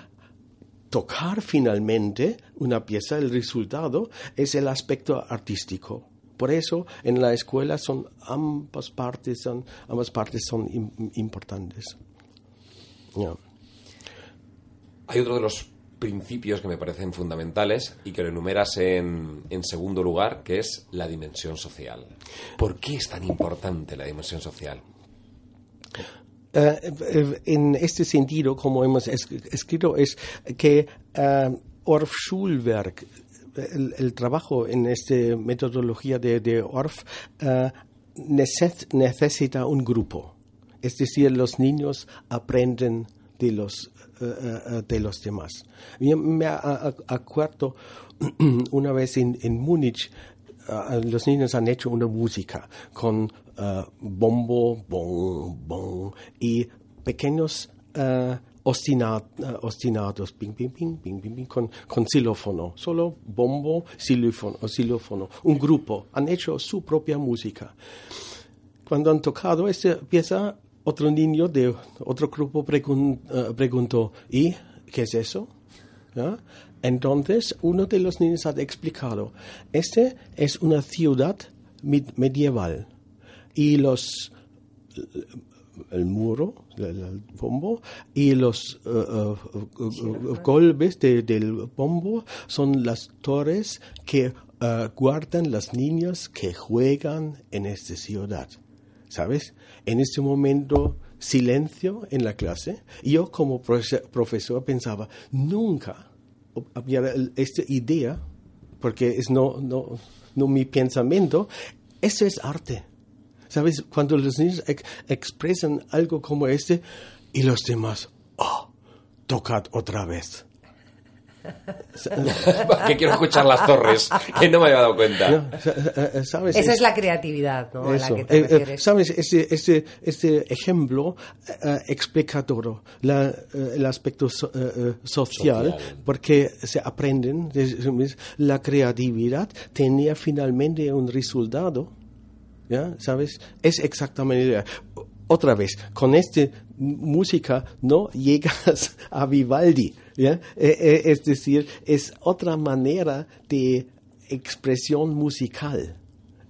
tocar finalmente una pieza, el resultado es el aspecto artístico. Por eso en la escuela son ambas partes son ambas partes son im- importantes. Hay otro de los principios que me parecen fundamentales y que lo enumeras en, en segundo lugar, que es la dimensión social. ¿Por qué es tan importante la dimensión social? Eh, eh, en este sentido, como hemos es- escrito, es que eh, Orff Schulwerk, el, trabajo en esta metodología de, neces- necesita un grupo. Es decir, los niños aprenden de los, de los demás. Me acuerdo una vez en, en Múnich, los niños han hecho una música con ah, bombo, bong, bong y pequeños ostina- ah, ostinatos, ping, ping, ping, ping, ping, ping, con, con xilófono, solo bombo, xilófono, xilófono, un grupo, han hecho su propia música. Cuando han tocado esta pieza, otro niño de otro grupo pregun- eh, preguntó, ¿y qué es eso? Entonces, uno de los niños ha explicado, este es una ciudad med- medieval y los el muro, el, el bombo, y los eh, golpes de- del bombo son las torres que eh, guardan las niñas que juegan en esta ciudad. ¿Sabes? En este momento, silencio en la clase. Yo como profe- profesor pensaba, nunca el- esta idea, porque es no, no, no mi pensamiento, eso es arte. ¿Sabes? Cuando los niños ex- expresan algo como este y los demás, oh, tocad otra vez. que quiero escuchar las torres, que no me había dado cuenta. ¿No? Eh, eh, ¿Sabes? Esa Es- la creatividad, ¿no? A la Eso. que te Eh, refieres. ¿Sabes? Este, este, este ejemplo eh, eh, explica todo. La, el aspecto so- social, Social. porque se aprenden. de- La creatividad tenía finalmente un resultado. ¿Ya? ¿Sabes? Es exactamente. Otra vez, con esta música no llegas a Vivaldi. Eh, eh, es decir, es otra manera de expresión musical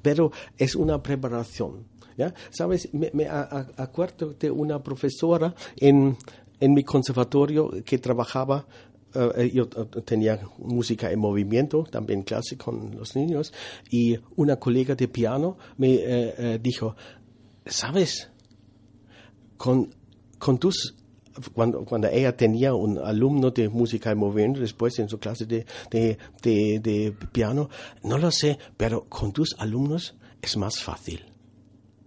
pero es una preparación. ¿ya? ¿Sabes? Me, me acuerdo de una profesora en, en mi conservatorio que trabajaba, eh, yo tenía música en movimiento, también clase con los niños, y una colega de piano me dijo, ¿sabes? Con, con tus cuando, cuando ella tenía un alumno de música en movimiento después en su clase de, de, piano, no lo sé, pero con tus alumnos es más fácil.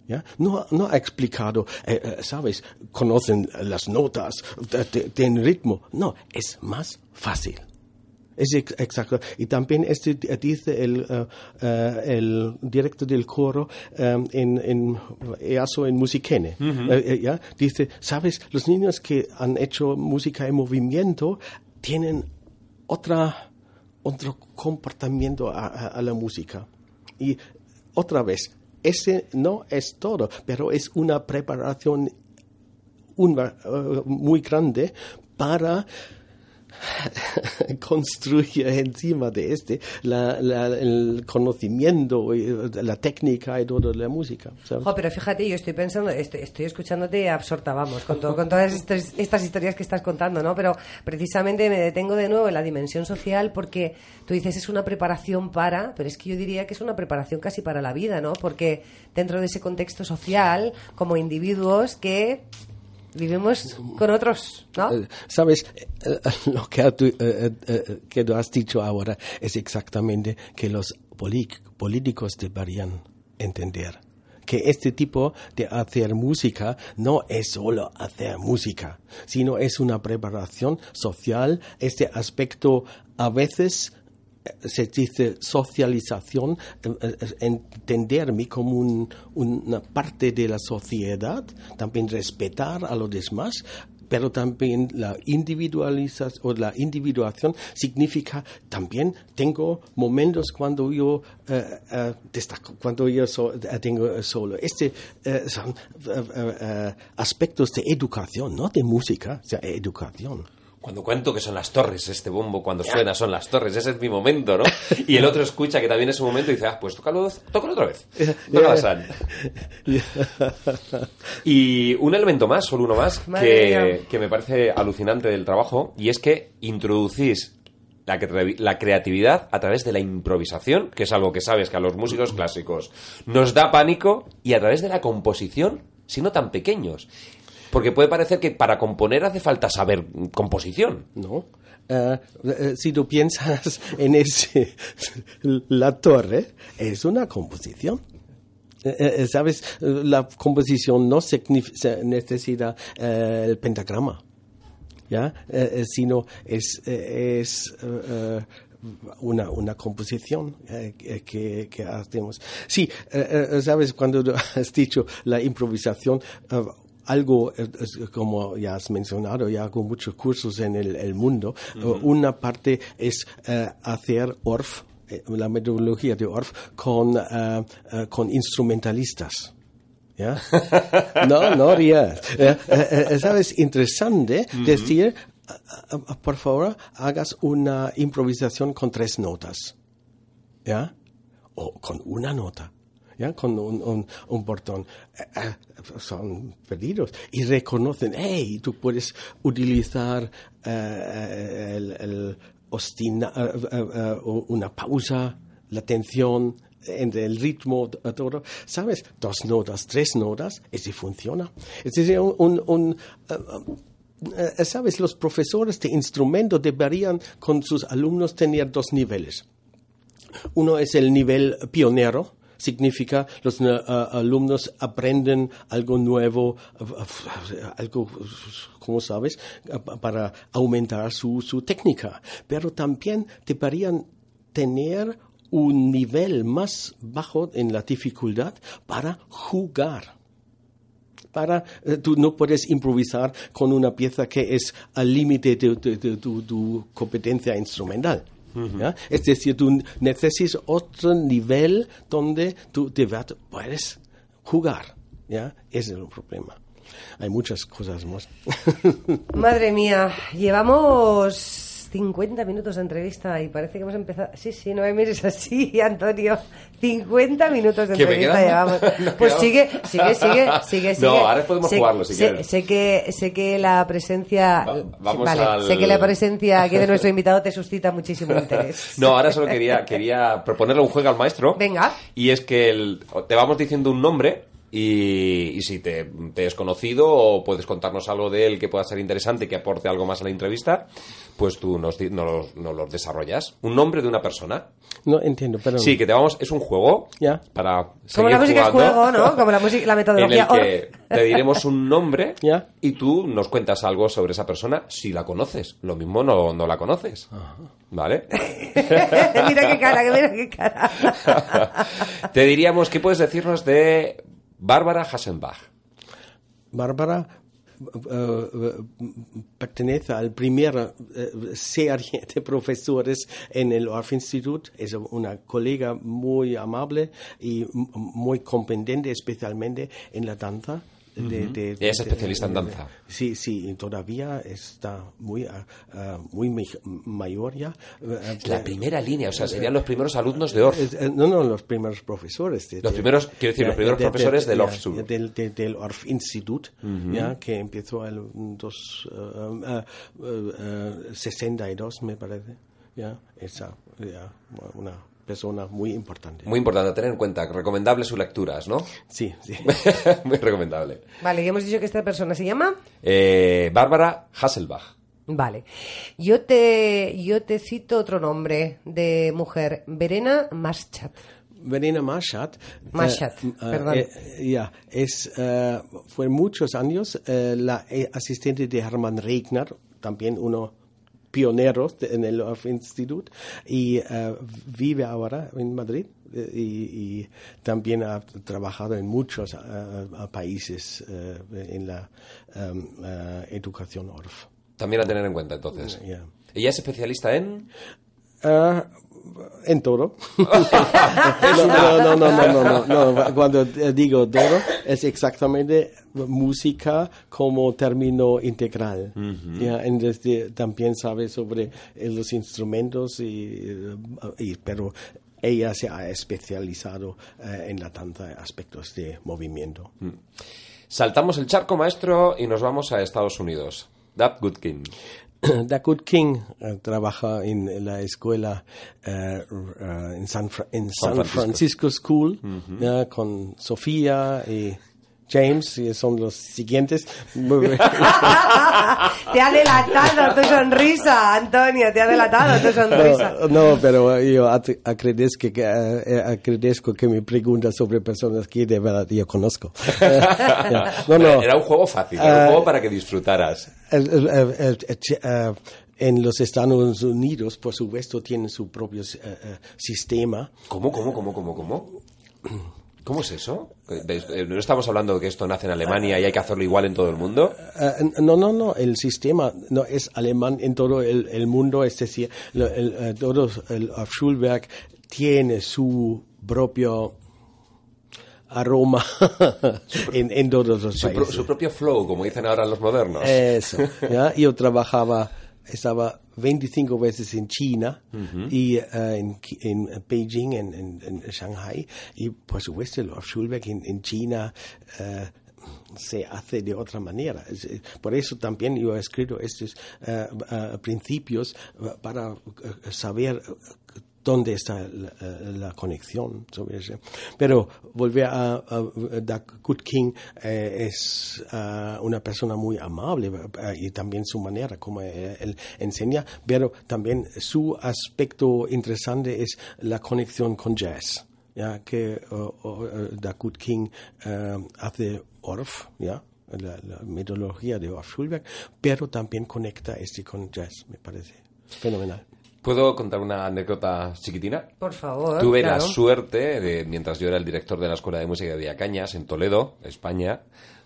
¿Ya? No, no ha explicado, eh, eh, ¿sabes? Conocen las notas, tienen ritmo. No, es más fácil. Es ex- exacto. Y también este dice el, eh, el director del coro eh, en, en EASO en Musikene. ¿ya? Dice, sabes, los niños que han hecho música en movimiento tienen otra, otro comportamiento a, a- a la música. Y otra vez, ese no es todo, pero es una preparación una, muy grande para construir encima de este el conocimiento, eh, la técnica y toda la música. ¿sabes? Pero fíjate, yo estoy pensando, estoy, estoy escuchándote absorta, vamos, con, todo- todas estas historias que estás contando, ¿no? Pero precisamente me detengo de nuevo en la dimensión social porque tú dices es una preparación para, pero es que yo diría que es una preparación casi para la vida, ¿no? Porque dentro de ese contexto social, como individuos que vivimos con otros, ¿no? Eh, Sabes, Eh, eh, lo que tú, que tú has dicho ahora es exactamente que los políticos deberían entender que este tipo de hacer música no es solo hacer música, sino es una preparación social, este aspecto a veces se dice socialización, eh, eh, entenderme como un- una parte de la sociedad, también respetar a los demás, pero también la individualización o la individuación significa también tengo momentos cuando yo eh, eh, destaco, cuando yo eh, tengo solo. Este eh, son eh, eh, eh, aspectos de educación, no de música, o sea, educación. Cuando cuento que son las torres, este bombo cuando suena son las torres, ese es mi momento, ¿no? Y el otro escucha que también es su momento y dice, ah, pues tócalo, tócalo otra vez. Tócala, San. Y un elemento más, solo uno más, que, que me parece alucinante del trabajo, y es que introducís la, cre- la creatividad a través de la improvisación, que es algo que sabes que a los músicos clásicos nos da pánico, y a través de la composición, siendo tan pequeños. Porque puede parecer que para componer hace falta saber composición. ¿no? Eh, si tú piensas en ese, la torre es una composición. Eh, ¿Sabes? La composición no necesita el pentagrama, ¿ya? Sino es, es una, una composición eh, que- que, hacemos. Sí, eh, ¿sabes? Cuando has dicho la improvisación, eh, algo, como ya has mencionado, ya hago muchos cursos en el, el mundo. Una parte es eh, hacer ORF, eh, la metodología de ORF, con, eh, con instrumentalistas. ¿Ya? No, no rías. ¿Sabes? Interesante decir, por favor, hagas una improvisación con tres notas. ¿Ya? O con una nota. Con un, un, portón. Eh, eh, son perdidos. Y reconocen, hey, tú puedes utilizar eh, el, el una pausa, la tensión, entre el ritmo, todo, ¿sabes? Dos notas, tres notas, y si funciona. Es decir, un, ¿sabes? Los profesores de instrumento deberían con sus alumnos tener dos niveles. Uno es el nivel pionero, significa los eh, alumnos aprenden algo nuevo, eh, algo, como sabes, eh, para aumentar su, su técnica. Pero también deberían tener un nivel más bajo en la dificultad para jugar para eh, tú no puedes improvisar con una pieza que es al límite de, tu competencia instrumental. ¿Ya? Es decir, tú necesitas otro nivel donde tú de verdad puedes jugar. ¿ya? Ese es el problema. Hay muchas cosas más. Madre mía, llevamos 50 minutos de entrevista y parece que hemos empezado. Sí, sí, no me mires así, Antonio. 50 minutos de ¿Que me entrevista llevamos. Pues sigue, sigue, sigue, sigue, sigue. No, ahora podemos Sé- jugarlo si sé, quieres. sé que, sé que la presencia. Va- vamos vale, al- sé que la presencia aquí de nuestro invitado te suscita muchísimo interés. No, ahora solo quería, quería proponerle un juego al maestro. Venga. Y es que el- te vamos diciendo un nombre Y, y si te, te es conocido o puedes contarnos algo de él que pueda ser interesante, que aporte algo más a la entrevista, pues tú nos, nos, nos lo desarrollas. Un nombre de una persona. No entiendo, pero... Sí, que te vamos, es un juego Ya. para Como la música es juego, ¿no? Como la, música, la en metodología. el que te diremos un nombre Ya. y tú nos cuentas algo sobre esa persona si la conoces. Lo mismo no, no la conoces. ¿Vale? mira qué cara, que mira qué cara. te diríamos, ¿qué puedes decirnos de Bárbara Hassenbach? Bárbara eh, pertenece al primer eh, serie de profesores en el Orff Institute. Es una colega muy amable y muy competente, especialmente en la danza. De, de- Ella es de- especialista en danza. Sí, sí, y todavía está muy, ah, muy mayor ya. Eh, La primera línea, o sea, serían los primeros alumnos de eh, eh, No, no, los primeros profesores. de- Los de- primeros, quiero decir, los primeros profesores del Orff School. Del, de- del Orff Institute, ya, que empezó en dos, eh, eh, eh, eh, 62, me parece. Ya, esa, ya, una persona muy importante. Muy importante tener en cuenta, recomendable sus lecturas, ¿no? Sí, sí. Muy recomendable. Vale, y hemos dicho que esta persona se llama. Eh, Bárbara Hasselbach. Vale. Yo te, yo te cito otro nombre de mujer, Verena Maschat. Verena Maschat. Maschat, eh, perdón. eh, ya, es, eh, fue muchos años eh, la eh, asistente de Hermann Regner, también uno pionero de- en el Orff Institute, y eh, vive ahora en Madrid. eh, Y, y también ha trabajado en muchos eh, países eh, en la eh, educación Orff. También a tener en cuenta, entonces. Ya. Ella es especialista en... En todo. no, no, no, no, no. Cuando digo todo, es exactamente música como término integral. Ya, entonces, también sabe sobre eh, los instrumentos, y, pero ella se ha especializado eh, en la danza aspectos de movimiento. Saltamos el charco, maestro, y nos vamos a Estados Unidos. Dab Goodkin. Dakut King eh, trabaja en la escuela eh, en San, Fra- en San Francisco. Francisco, School con Sofía y James, y son los siguientes. te ha delatado tu sonrisa, Antonio, te ha delatado tu sonrisa. no, no, pero yo agradezco que, eh, agradezco que me preguntas sobre personas que de verdad yo conozco. No, no. Era un juego fácil, era un juego para que disfrutaras. El- el- el- el- el- eh, en los Estados Unidos, por supuesto, tienen su propio eh, eh, sistema. ¿Cómo, cómo, cómo, cómo, cómo? ¿Cómo es eso? Eh, ¿No estamos hablando de que esto nace en Alemania y hay que hacerlo igual en todo el mundo? Eh, no, no, no, el sistema no es alemán en todo el, el mundo, es decir, el, eh, todo el Schulwerk tiene su propio aroma en, en todos los Su, pro- países. su propio flow, como dicen ahora los modernos. Eso, ¿ya? Yo trabajaba, estaba 25 veces en China y eh, en, en Beijing, en, en- en Shanghai, y por supuesto el Schulwerk en, en China eh, se hace de otra manera. Eh, Por eso también yo he escrito estos principios para saber dónde está la, eh, la conexión. Pero volver a, a, Dakut King eh, es ah, una persona muy amable eh, y también su manera como él enseña, pero también su aspecto interesante es la conexión con jazz. Ya que eh, Dakut King eh, hace Orff, ya la, metodología de Orff Schulberg, pero también conecta este con jazz, me parece fenomenal. ¿Puedo contar una anécdota chiquitina? Por favor. Tuve la suerte, de, mientras yo era el director de la Escuela de Música de Villacañas, en Toledo, España,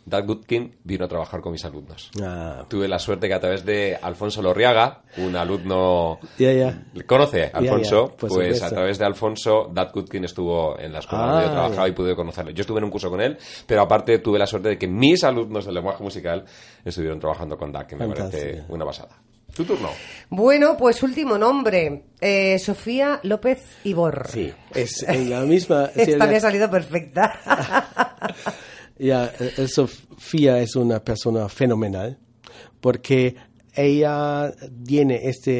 Doug Goodkin vino a trabajar con mis alumnos. Ah, Tuve la suerte que a través de Alfonso Lorriaga, un alumno... ya, ya. ¿Le ¿Conoce a Alfonso? ya, por pues a través de Alfonso, Dad Goodkin estuvo en la escuela Ah, donde yo trabajaba ya. y pude conocerle. Yo estuve en un curso con él, pero aparte tuve la suerte de que mis alumnos del lenguaje musical estuvieron trabajando con Dad, que me parece una pasada. Tu turno. Bueno, pues último nombre. Eh, Sofía López Ibor. Sí, es en la misma... sí, Esta la- ha salido perfecta. Ya, eh, Sofía es una persona fenomenal porque ella tiene esta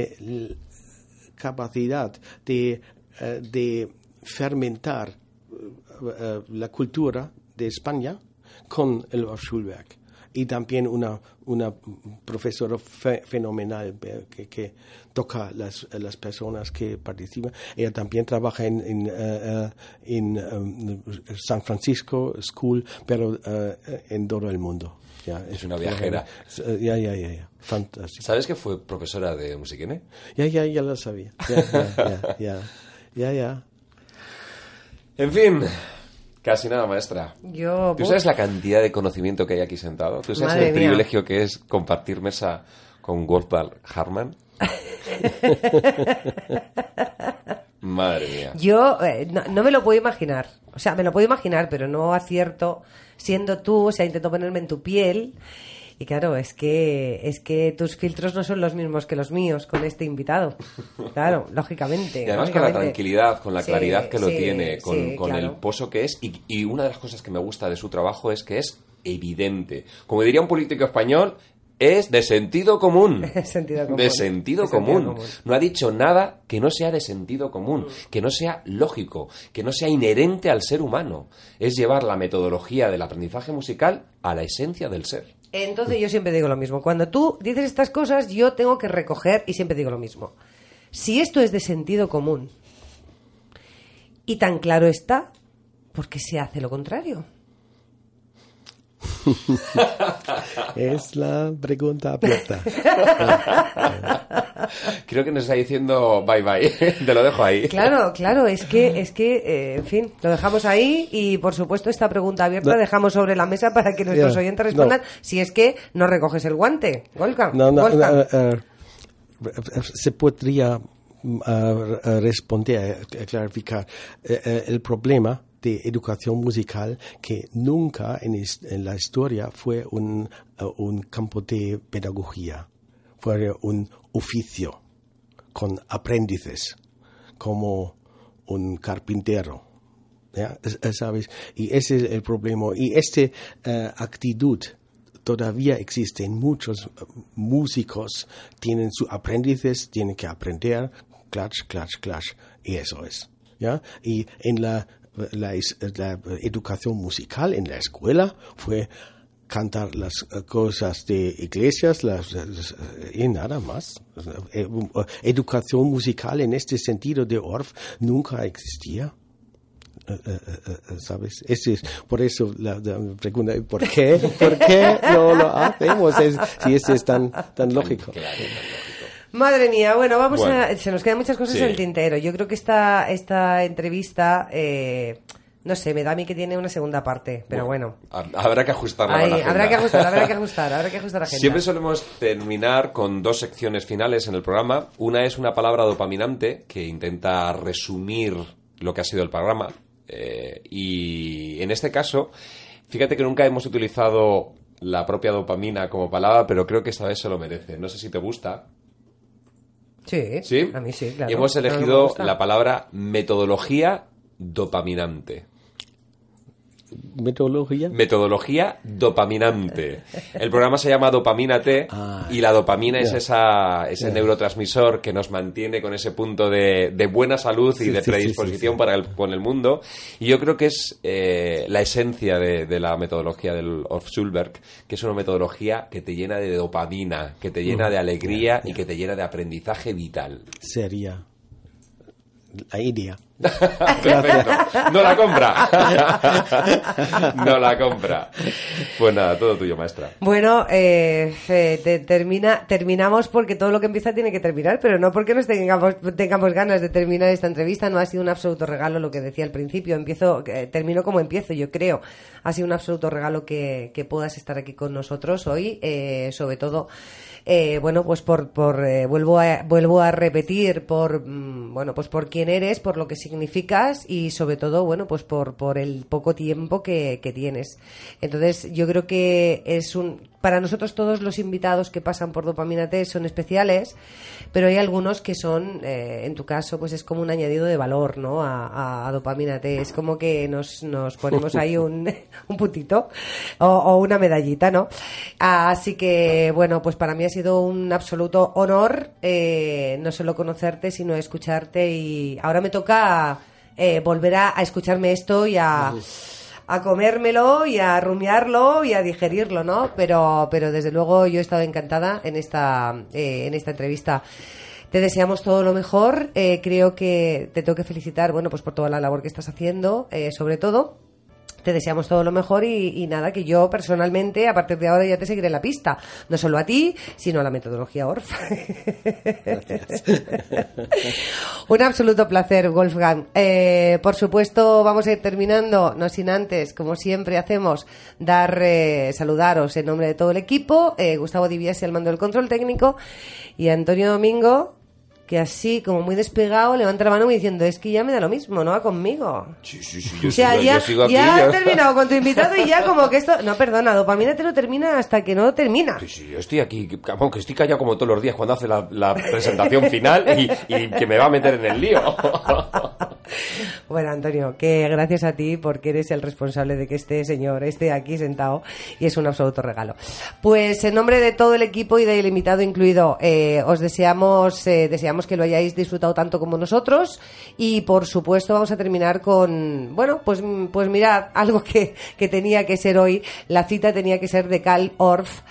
capacidad de, eh, de fermentar eh, eh, la cultura de España con el Orff Schulwerk y también una, una profesora fe- fenomenal que, que toca las, las personas que participan. Ella también trabaja en, en, eh, en, um, San Francisco School, pero eh, en todo el mundo. Ya, Es una viajera. Ya, ya, ya, ya. Fantástico. ¿Sabes que fue profesora de Musiquene? Ya, ya, ya lo sabía. Ya, ya, ya, ya. Ya, ya. En fin, casi nada, maestra. Yo, ¿Tú sabes la cantidad de conocimiento que hay aquí sentado? ¿Tú sabes Madre el mía. privilegio que es compartir mesa con Wolfgang Hartmann? Madre mía. Yo eh, no, no me lo puedo imaginar. O sea, me lo puedo imaginar, pero no acierto siendo tú. O sea, intento ponerme en tu piel. Y claro, es que, es que tus filtros no son los mismos que los míos con este invitado. Claro, lógicamente. Y además con la tranquilidad, con la Sí, claridad que lo sí, tiene, con, sí, con claro. el pozo que es. Y, y una de las cosas que me gusta de su trabajo es que es evidente. Como diría un político español, es de sentido común. Sentido común. De sentido De sentido común. común. No ha dicho nada que no sea de sentido común, que no sea lógico, que no sea inherente al ser humano. Es llevar la metodología del aprendizaje musical a la esencia del ser. Entonces yo siempre digo lo mismo. Cuando tú dices estas cosas, yo tengo que recoger y siempre digo lo mismo. Si esto es de sentido común y tan claro está, ¿por qué se hace lo contrario? Es la pregunta abierta. Creo que nos está diciendo bye bye. Te lo dejo ahí. Claro, claro, es que, es que, eh, en fin, lo dejamos ahí y por supuesto esta pregunta abierta No. dejamos sobre la mesa para que nuestros oyentes respondan no. si es que no recoges el guante. Wolfgang, No, no, no, eh, eh, se podría mm, responder, clarificar el problema de educación musical que nunca en, la historia fue un, eh, un campo de pedagogía, fue un oficio con aprendices como un carpintero. ¿ya? Es, ¿Sabes? Y ese es el problema. Y esta eh, actitud todavía existe muchos eh, músicos. Tienen sus aprendices, tienen que aprender, clash, clash, clash. Y eso es. ¿ya? Y en la, la, educación musical en la escuela fue cantar las eh, cosas de iglesias las, las- y nada más. Eh, um, eh, Educación musical en este sentido de Orff nunca existía. Eh, eh, eh, eh, ¿Sabes? Ese es, por eso la, la pregunta ¿por qué? ¿Por qué no lo hacemos? Es- si eso es tan, tan lógico. Madre mía, bueno, vamos Bueno. a... Se nos quedan muchas cosas Sí. en el tintero. Yo creo que esta, esta entrevista, eh, no sé, me da a mí que tiene una segunda parte, pero bueno. Ha- Habrá que ajustarla. a Ahí, la agenda. habrá que ajustar, habrá que ajustar, habrá que ajustar la agenda. Siempre solemos terminar con dos secciones finales en el programa. Una es una palabra dopaminante que intenta resumir lo que ha sido el programa. Eh, y en este caso, fíjate que nunca hemos utilizado la propia dopamina como palabra, pero creo que esta vez se lo merece. No sé si te gusta. Sí, ¿Sí? a mí sí, claro. Y hemos elegido la palabra metodología dopaminante. Metodología. Metodología dopaminante. El programa se llama Dopamínate Ah, y la dopamina es esa, ese neurotransmisor que nos mantiene con ese punto de, de buena salud y de sí, predisposición sí, para el, con el mundo. Y yo creo que es eh, la esencia de, de la metodología del Orff Schulberg, que es una metodología que te llena de dopamina, que te llena Mm, de alegría y que te llena de aprendizaje vital. Sería la idea. Perfecto. No la compra. No la compra. Pues nada, todo tuyo, maestra. Bueno, eh, te- termina, terminamos porque todo lo que empieza tiene que terminar, pero no porque nos tengamos, tengamos ganas de terminar esta entrevista. No ha sido un absoluto regalo lo que decía al principio. Empiezo, eh, termino como empiezo, yo creo. Ha sido un absoluto regalo que, que puedas estar aquí con nosotros hoy, eh, sobre todo. eh, bueno, pues por, por vuelvo a vuelvo a repetir por mm, bueno, pues por quién eres, por lo que significas y sobre todo, bueno, pues por por el poco tiempo que, que tienes. Entonces, yo creo que es un para nosotros todos los invitados que pasan por Dopamina T son especiales, pero hay algunos que son, eh, en tu caso, pues es como un añadido de valor, ¿no? A, a- a Dopamina T. Es como que nos, nos ponemos ahí un, un puntito o, o una medallita, ¿no? Así que, bueno, pues para mí ha sido un absoluto honor eh, no solo conocerte, sino escucharte y ahora me toca eh, volver a, a escucharme esto y a a comérmelo y a rumiarlo y a digerirlo, ¿no? Pero, pero desde luego yo he estado encantada en esta, eh, en esta entrevista. Te deseamos todo lo mejor. Eh, creo que te tengo que felicitar, bueno, pues por toda la labor que estás haciendo, eh, sobre todo te deseamos todo lo mejor y, nada, que yo personalmente a partir de ahora ya te seguiré la pista. No solo a ti, sino a la metodología ORF. Un absoluto placer, Wolfgang. Eh, por supuesto, vamos a ir terminando, no sin antes, como siempre hacemos, dar, eh, saludaros en nombre de todo el equipo, eh, Gustavo Diviasi al mando del control técnico y Antonio Domingo que así, como muy despegado, levanta la mano y diciendo, es que ya me da lo mismo, no va conmigo. Sí, sí, sí, yo o sea, sigo- ya, yo sigo aquí, ya ya. has terminado con tu invitado y ya como que esto... No, perdona, dopamina te lo termina hasta que no termina. Sí, sí, yo estoy aquí, que- aunque estoy callado como todos los días cuando hace la, la presentación final y, y que me va a meter en el lío. Bueno, Antonio, que gracias a ti porque eres el responsable de que este señor esté aquí sentado y es un absoluto regalo. Pues en nombre de todo el equipo y del invitado incluido, eh, os deseamos, eh, deseamos que lo hayáis disfrutado tanto como nosotros. Y por supuesto vamos a terminar con, bueno, pues, pues mirad, algo que, que tenía que ser hoy, la cita tenía que ser de Karl Orff,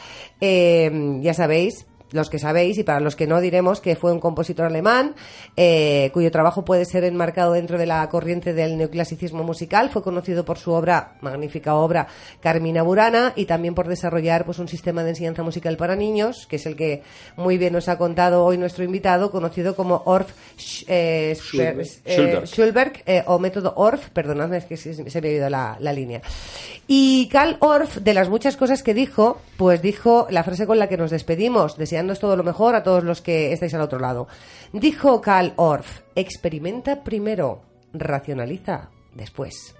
Eh, ya sabéis, los que sabéis y para los que no diremos que fue un compositor alemán eh, cuyo trabajo puede ser enmarcado dentro de la corriente del neoclasicismo musical. Fue conocido por su obra, magnífica obra, Carmina Burana y también por desarrollar pues un sistema de enseñanza musical para niños, que es el que muy bien nos ha contado hoy nuestro invitado, conocido como Orff eh, Schulberg. eh, Schulberg. Eh, o método Orff, perdonadme, es que se, me ha ido la, la línea. Y Karl Orff, de las muchas cosas que dijo, pues dijo la frase con la que nos despedimos, deseándoos todo lo mejor a todos los que estáis al otro lado. Dijo Karl Orff, experimenta primero, racionaliza después.